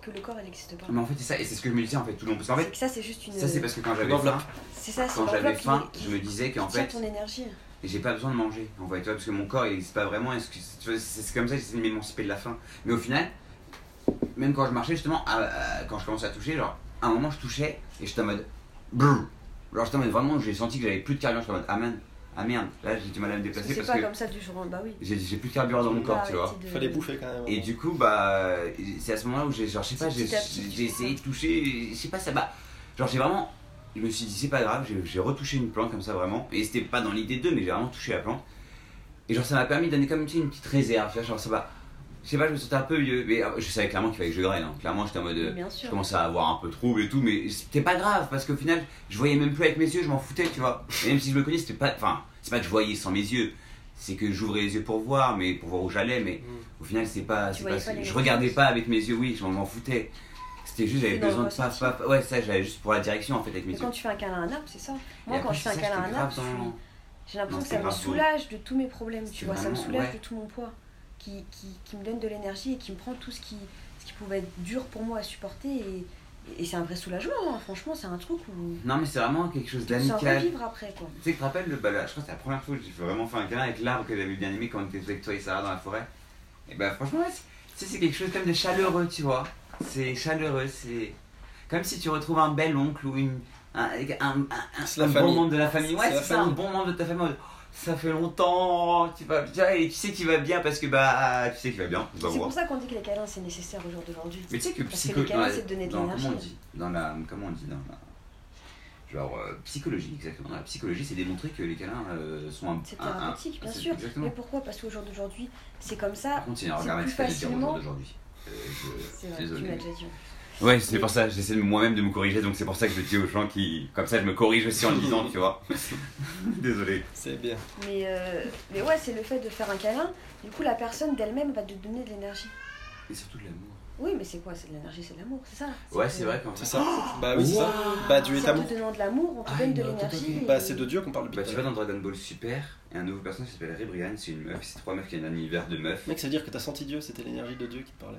que le corps, il n'existe pas. mais en fait, c'est ça, et c'est ce que je me disais en fait tout le long. Parce qu'en C'est fait, que ça, c'est juste une. ça c'est parce que quand j'avais faim, C'est ça, quand j'avais faim, qui- je me disais qu'en fait, ton énergie. Et j'ai pas besoin de manger, en fait, tu vois, parce que mon corps, il n'existe pas vraiment. C'est c'est comme ça que j'essaie de m'émanciper de la faim. Mais au final, même quand je marchais, justement, à- à- quand je commençais à toucher, genre, à un moment, je touchais et j'étais en mode. Brrr. Genre, j'étais en mode vraiment, j'ai senti que j'avais plus de carburant. J'étais en mode, ah man, ah merde, là, j'ai du mal à me Parce que déplacer c'est parce pas que comme ça du jour au lendemain. Bah oui. j'ai j'ai plus de carburant dans mon Tu corps, tu vois. de- Fallait bouffer quand même. Et du coup, bah, c'est à ce moment-là où j'ai, genre, je sais pas, j'ai essayé de toucher, je sais pas, ça m'a. Genre, j'ai vraiment. Je me suis dit, c'est pas grave, j'ai- j'ai retouché une plante comme ça vraiment. Et c'était pas dans l'idée d'eux, mais j'ai vraiment touché la plante. Et genre, ça m'a permis de donner comme tu sais, une petite réserve, tu vois, genre, ça va. Je sais pas, je me sentais un peu vieux, mais euh, je savais clairement qu'il fallait que je grêle. Hein. Clairement, j'étais en mode. Bien Je sûr. commençais à avoir un peu trouble et tout, mais c'était pas grave parce qu'au final, je voyais même plus avec mes yeux, je m'en foutais, tu vois. Et même si je me connais, c'était pas. Enfin, c'est pas que je voyais sans mes yeux, c'est que j'ouvrais les yeux pour voir, mais pour voir où j'allais, mais Mm. au final, c'est pas. Pas- pas je regardais pas avec mes yeux, oui, je m'en foutais. C'était juste, j'avais besoin de paf, paf. Ouais, ça, j'avais juste pour la direction en fait avec mes Mais yeux. quand tu fais un câlin à un arbre, c'est ça. Moi, quand je fais un câlin à un arbre, je j'ai l'impression que ça me soulage de tous mes problèmes, tu vois. Ça me soulage de tout mon poids. Qui, qui, qui me donne de l'énergie et qui me prend tout ce qui, ce qui pouvait être dur pour moi à supporter. Et, et c'est un vrai soulagement, hein. franchement, c'est un truc où. Non, mais c'est vraiment quelque chose d'amical. revivre après, quoi. Tu sais, tu te rappelles, le, bah, là, je crois que c'est la première fois que j'ai vraiment fait un câlin avec l'arbre que j'avais bien aimé quand on était avec toi et Sarah dans la forêt. Et bah, franchement, ouais, c'est- tu sais, c'est quelque chose comme de chaleureux, tu vois. C'est chaleureux, c'est comme si tu retrouves un bel oncle ou une, un, un, un, un- un bon membre de la famille. Ouais, C'est ça, un famille. bon membre de ta famille. Ça fait longtemps, tu vas bien, et tu sais qu'il va bien parce que bah, tu sais qu'il va bien, C'est pour ça qu'on dit que les câlins, c'est nécessaire au jour d'aujourd'hui. Mais tu sais que Parce que les câlins, c'est de donner de l'énergie. Comment on dit Dans la... Comment on dit dans la... Genre euh, psychologie, exactement. Dans la psychologie, c'est démontré que les câlins euh, sont un... C'est un- un- thérapeutique, bien sûr. Exactement. Mais pourquoi? Parce qu'au jour d'aujourd'hui, c'est comme ça. Par contre, un regard radical de dire au jour facilement- d'aujourd'hui. Euh, je- C'est vrai, tu Désolé. m'as déjà dit. Ouais, c'est pour ça, j'essaie de moi-même de me corriger, donc c'est pour ça que je dis aux gens qui. Comme ça, je me corrige aussi en le disant, tu vois. Désolé. C'est bien. Mais, euh, mais ouais, c'est le fait de faire un câlin. Du coup, la personne d'elle-même va te donner de l'énergie. Et surtout de l'amour. Oui, mais c'est quoi? C'est de l'énergie, c'est de l'amour, c'est ça? Ouais, c'est vrai C'est ça Bah oui, c'est ça. Bah Dieu est C'est en amour. te donnant de l'amour, on te Ah, donne de l'énergie. Bah c'est de Dieu qu'on parle Bah, tu vas dans Dragon Ball Super, et un nouveau personnage qui s'appelle Ribrianne, c'est une meuf, c'est trois meufs qui ont un univers de meufs. Mec, ça veut dire que t'as senti Dieu, c'était l'énergie de Dieu qui te parlait.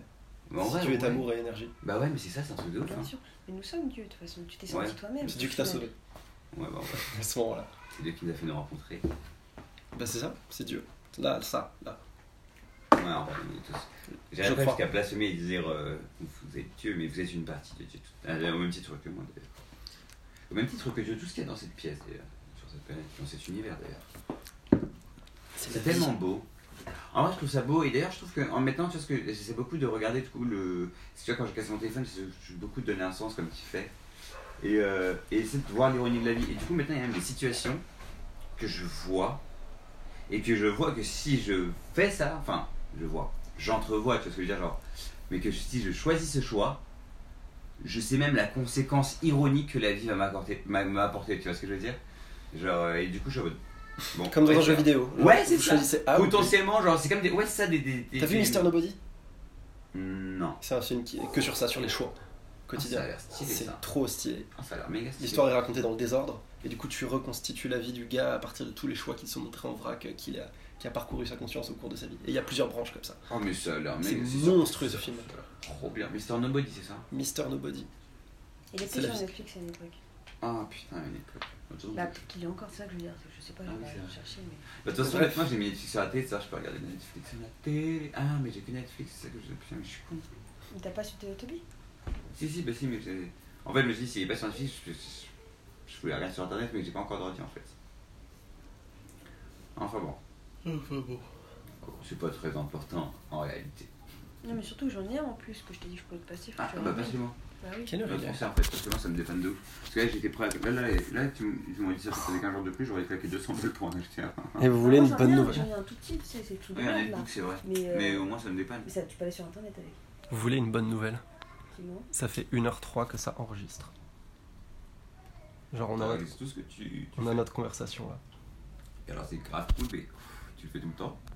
Bah, en Si vrai, Dieu est ouais. amour et énergie. Bah ouais, mais c'est ça, c'est un truc de ouf. Bien Hein. sûr. Mais nous sommes Dieu, de toute façon. Tu t'es Ouais. senti toi-même. C'est Dieu qui t'a sauvé Ouais, bah ouais. à ce moment-là. C'est Dieu qui nous a fait nous rencontrer. Bah c'est ça, c'est Dieu. Là, ça, là. Ouais, en vrai, on est tous. Je J'arrive jusqu'à blasphémer et dire euh, vous êtes Dieu, mais vous êtes une partie de Dieu. Ah, Au même titre que moi d'ailleurs. Au même titre que Dieu, tout ce qu'il y a dans cette pièce d'ailleurs, sur cette planète, dans cet univers d'ailleurs. C'est tellement beau. En vrai, je trouve ça beau et d'ailleurs, je trouve que en maintenant, tu vois, ce que j'essaie beaucoup de regarder du coup le. Tu vois, quand j'ai cassé mon téléphone, j'essaie beaucoup de donner un sens comme tu fais et, euh, et essayer de voir l'ironie de la vie. Et du coup, maintenant, il y a même des situations que je vois et que je vois que si je fais ça, enfin, je vois, j'entrevois, tu vois ce que je veux dire, genre, mais que si je choisis ce choix, je sais même la conséquence ironique que la vie va m'apporter, m'a- m'apporter, tu vois ce que je veux dire? Genre, euh, et du coup, je suis Bon, Comme dans un jeu ça- vidéo. Ouais, c'est ça. A ou. Potentiellement, genre, c'est comme des. Ouais, c'est ça, des. des, des- T'as vu Mister Nobody? Non. C'est un film qui est que sur ça, sur les choix Ah, ça quotidiens. a l'air stylé C'est ça. trop stylé. Ah, ça a l'air méga stylé. L'histoire est racontée dans le désordre, et du coup tu reconstitues la vie du gars à partir de tous les choix qui te sont montrés en vrac, euh, qu'il a, qui a parcouru sa conscience au cours de sa vie. Et il y a plusieurs branches comme ça. Oh, mais ça a l'air C'est méga. monstrueux, ce film. Trop bien. Mister Nobody, c'est ça? Mister Nobody. Il était C'est la sur. Netflix à une époque. Ah putain, une époque. Bah, peut-être qu'il est encore, c'est ça que je veux dire. Je sais pas, Ah oui, pas c'est vrai. cherché. Mais... Bah, de toute façon, moi j'ai mis Netflix sur la télé, ça je peux regarder Netflix sur la télé. Ah, mais j'ai que Netflix, c'est ça que je. Putain, mais je suis con. Mais T'as pas su Toby Si, si, bah si, mais j'ai. En fait, je me suis dit, s'il est pas sur Netflix, je, je, je voulais regarder sur internet, mais j'ai pas encore d'ordi en fait. Enfin bon, c'est pas très important en réalité. Non, mais surtout, j'en ai un en plus que je t'ai dit que je pouvais te passer. Ah, tu bah regardes. passe-moi. Bah oui. Quelle heure Je il est pense en fait, parce que moi ça me dépanne de ouf. Parce que là j'étais prêt à. Là, là, là tu m- ils m'ont dit ça, ça faisait 15 jours de plus, j'aurais claqué 200 balles pour en acheter un. Et vous Ah, voulez moi, une bonne un, nouvelle J'en ai un tout petit, tu sais, c'est tout Oui, un netbook, c'est vrai. Mais, euh, Mais au moins ça me dépanne. mais ça, tu peux aller sur internet avec. Vous voulez une bonne nouvelle. Ça fait 1h03 que ça enregistre. Genre on a, On notre, réalise tout ce que tu. tu on a notre conversation là. Et alors c'est grave cool, mais tu le fais tout le temps.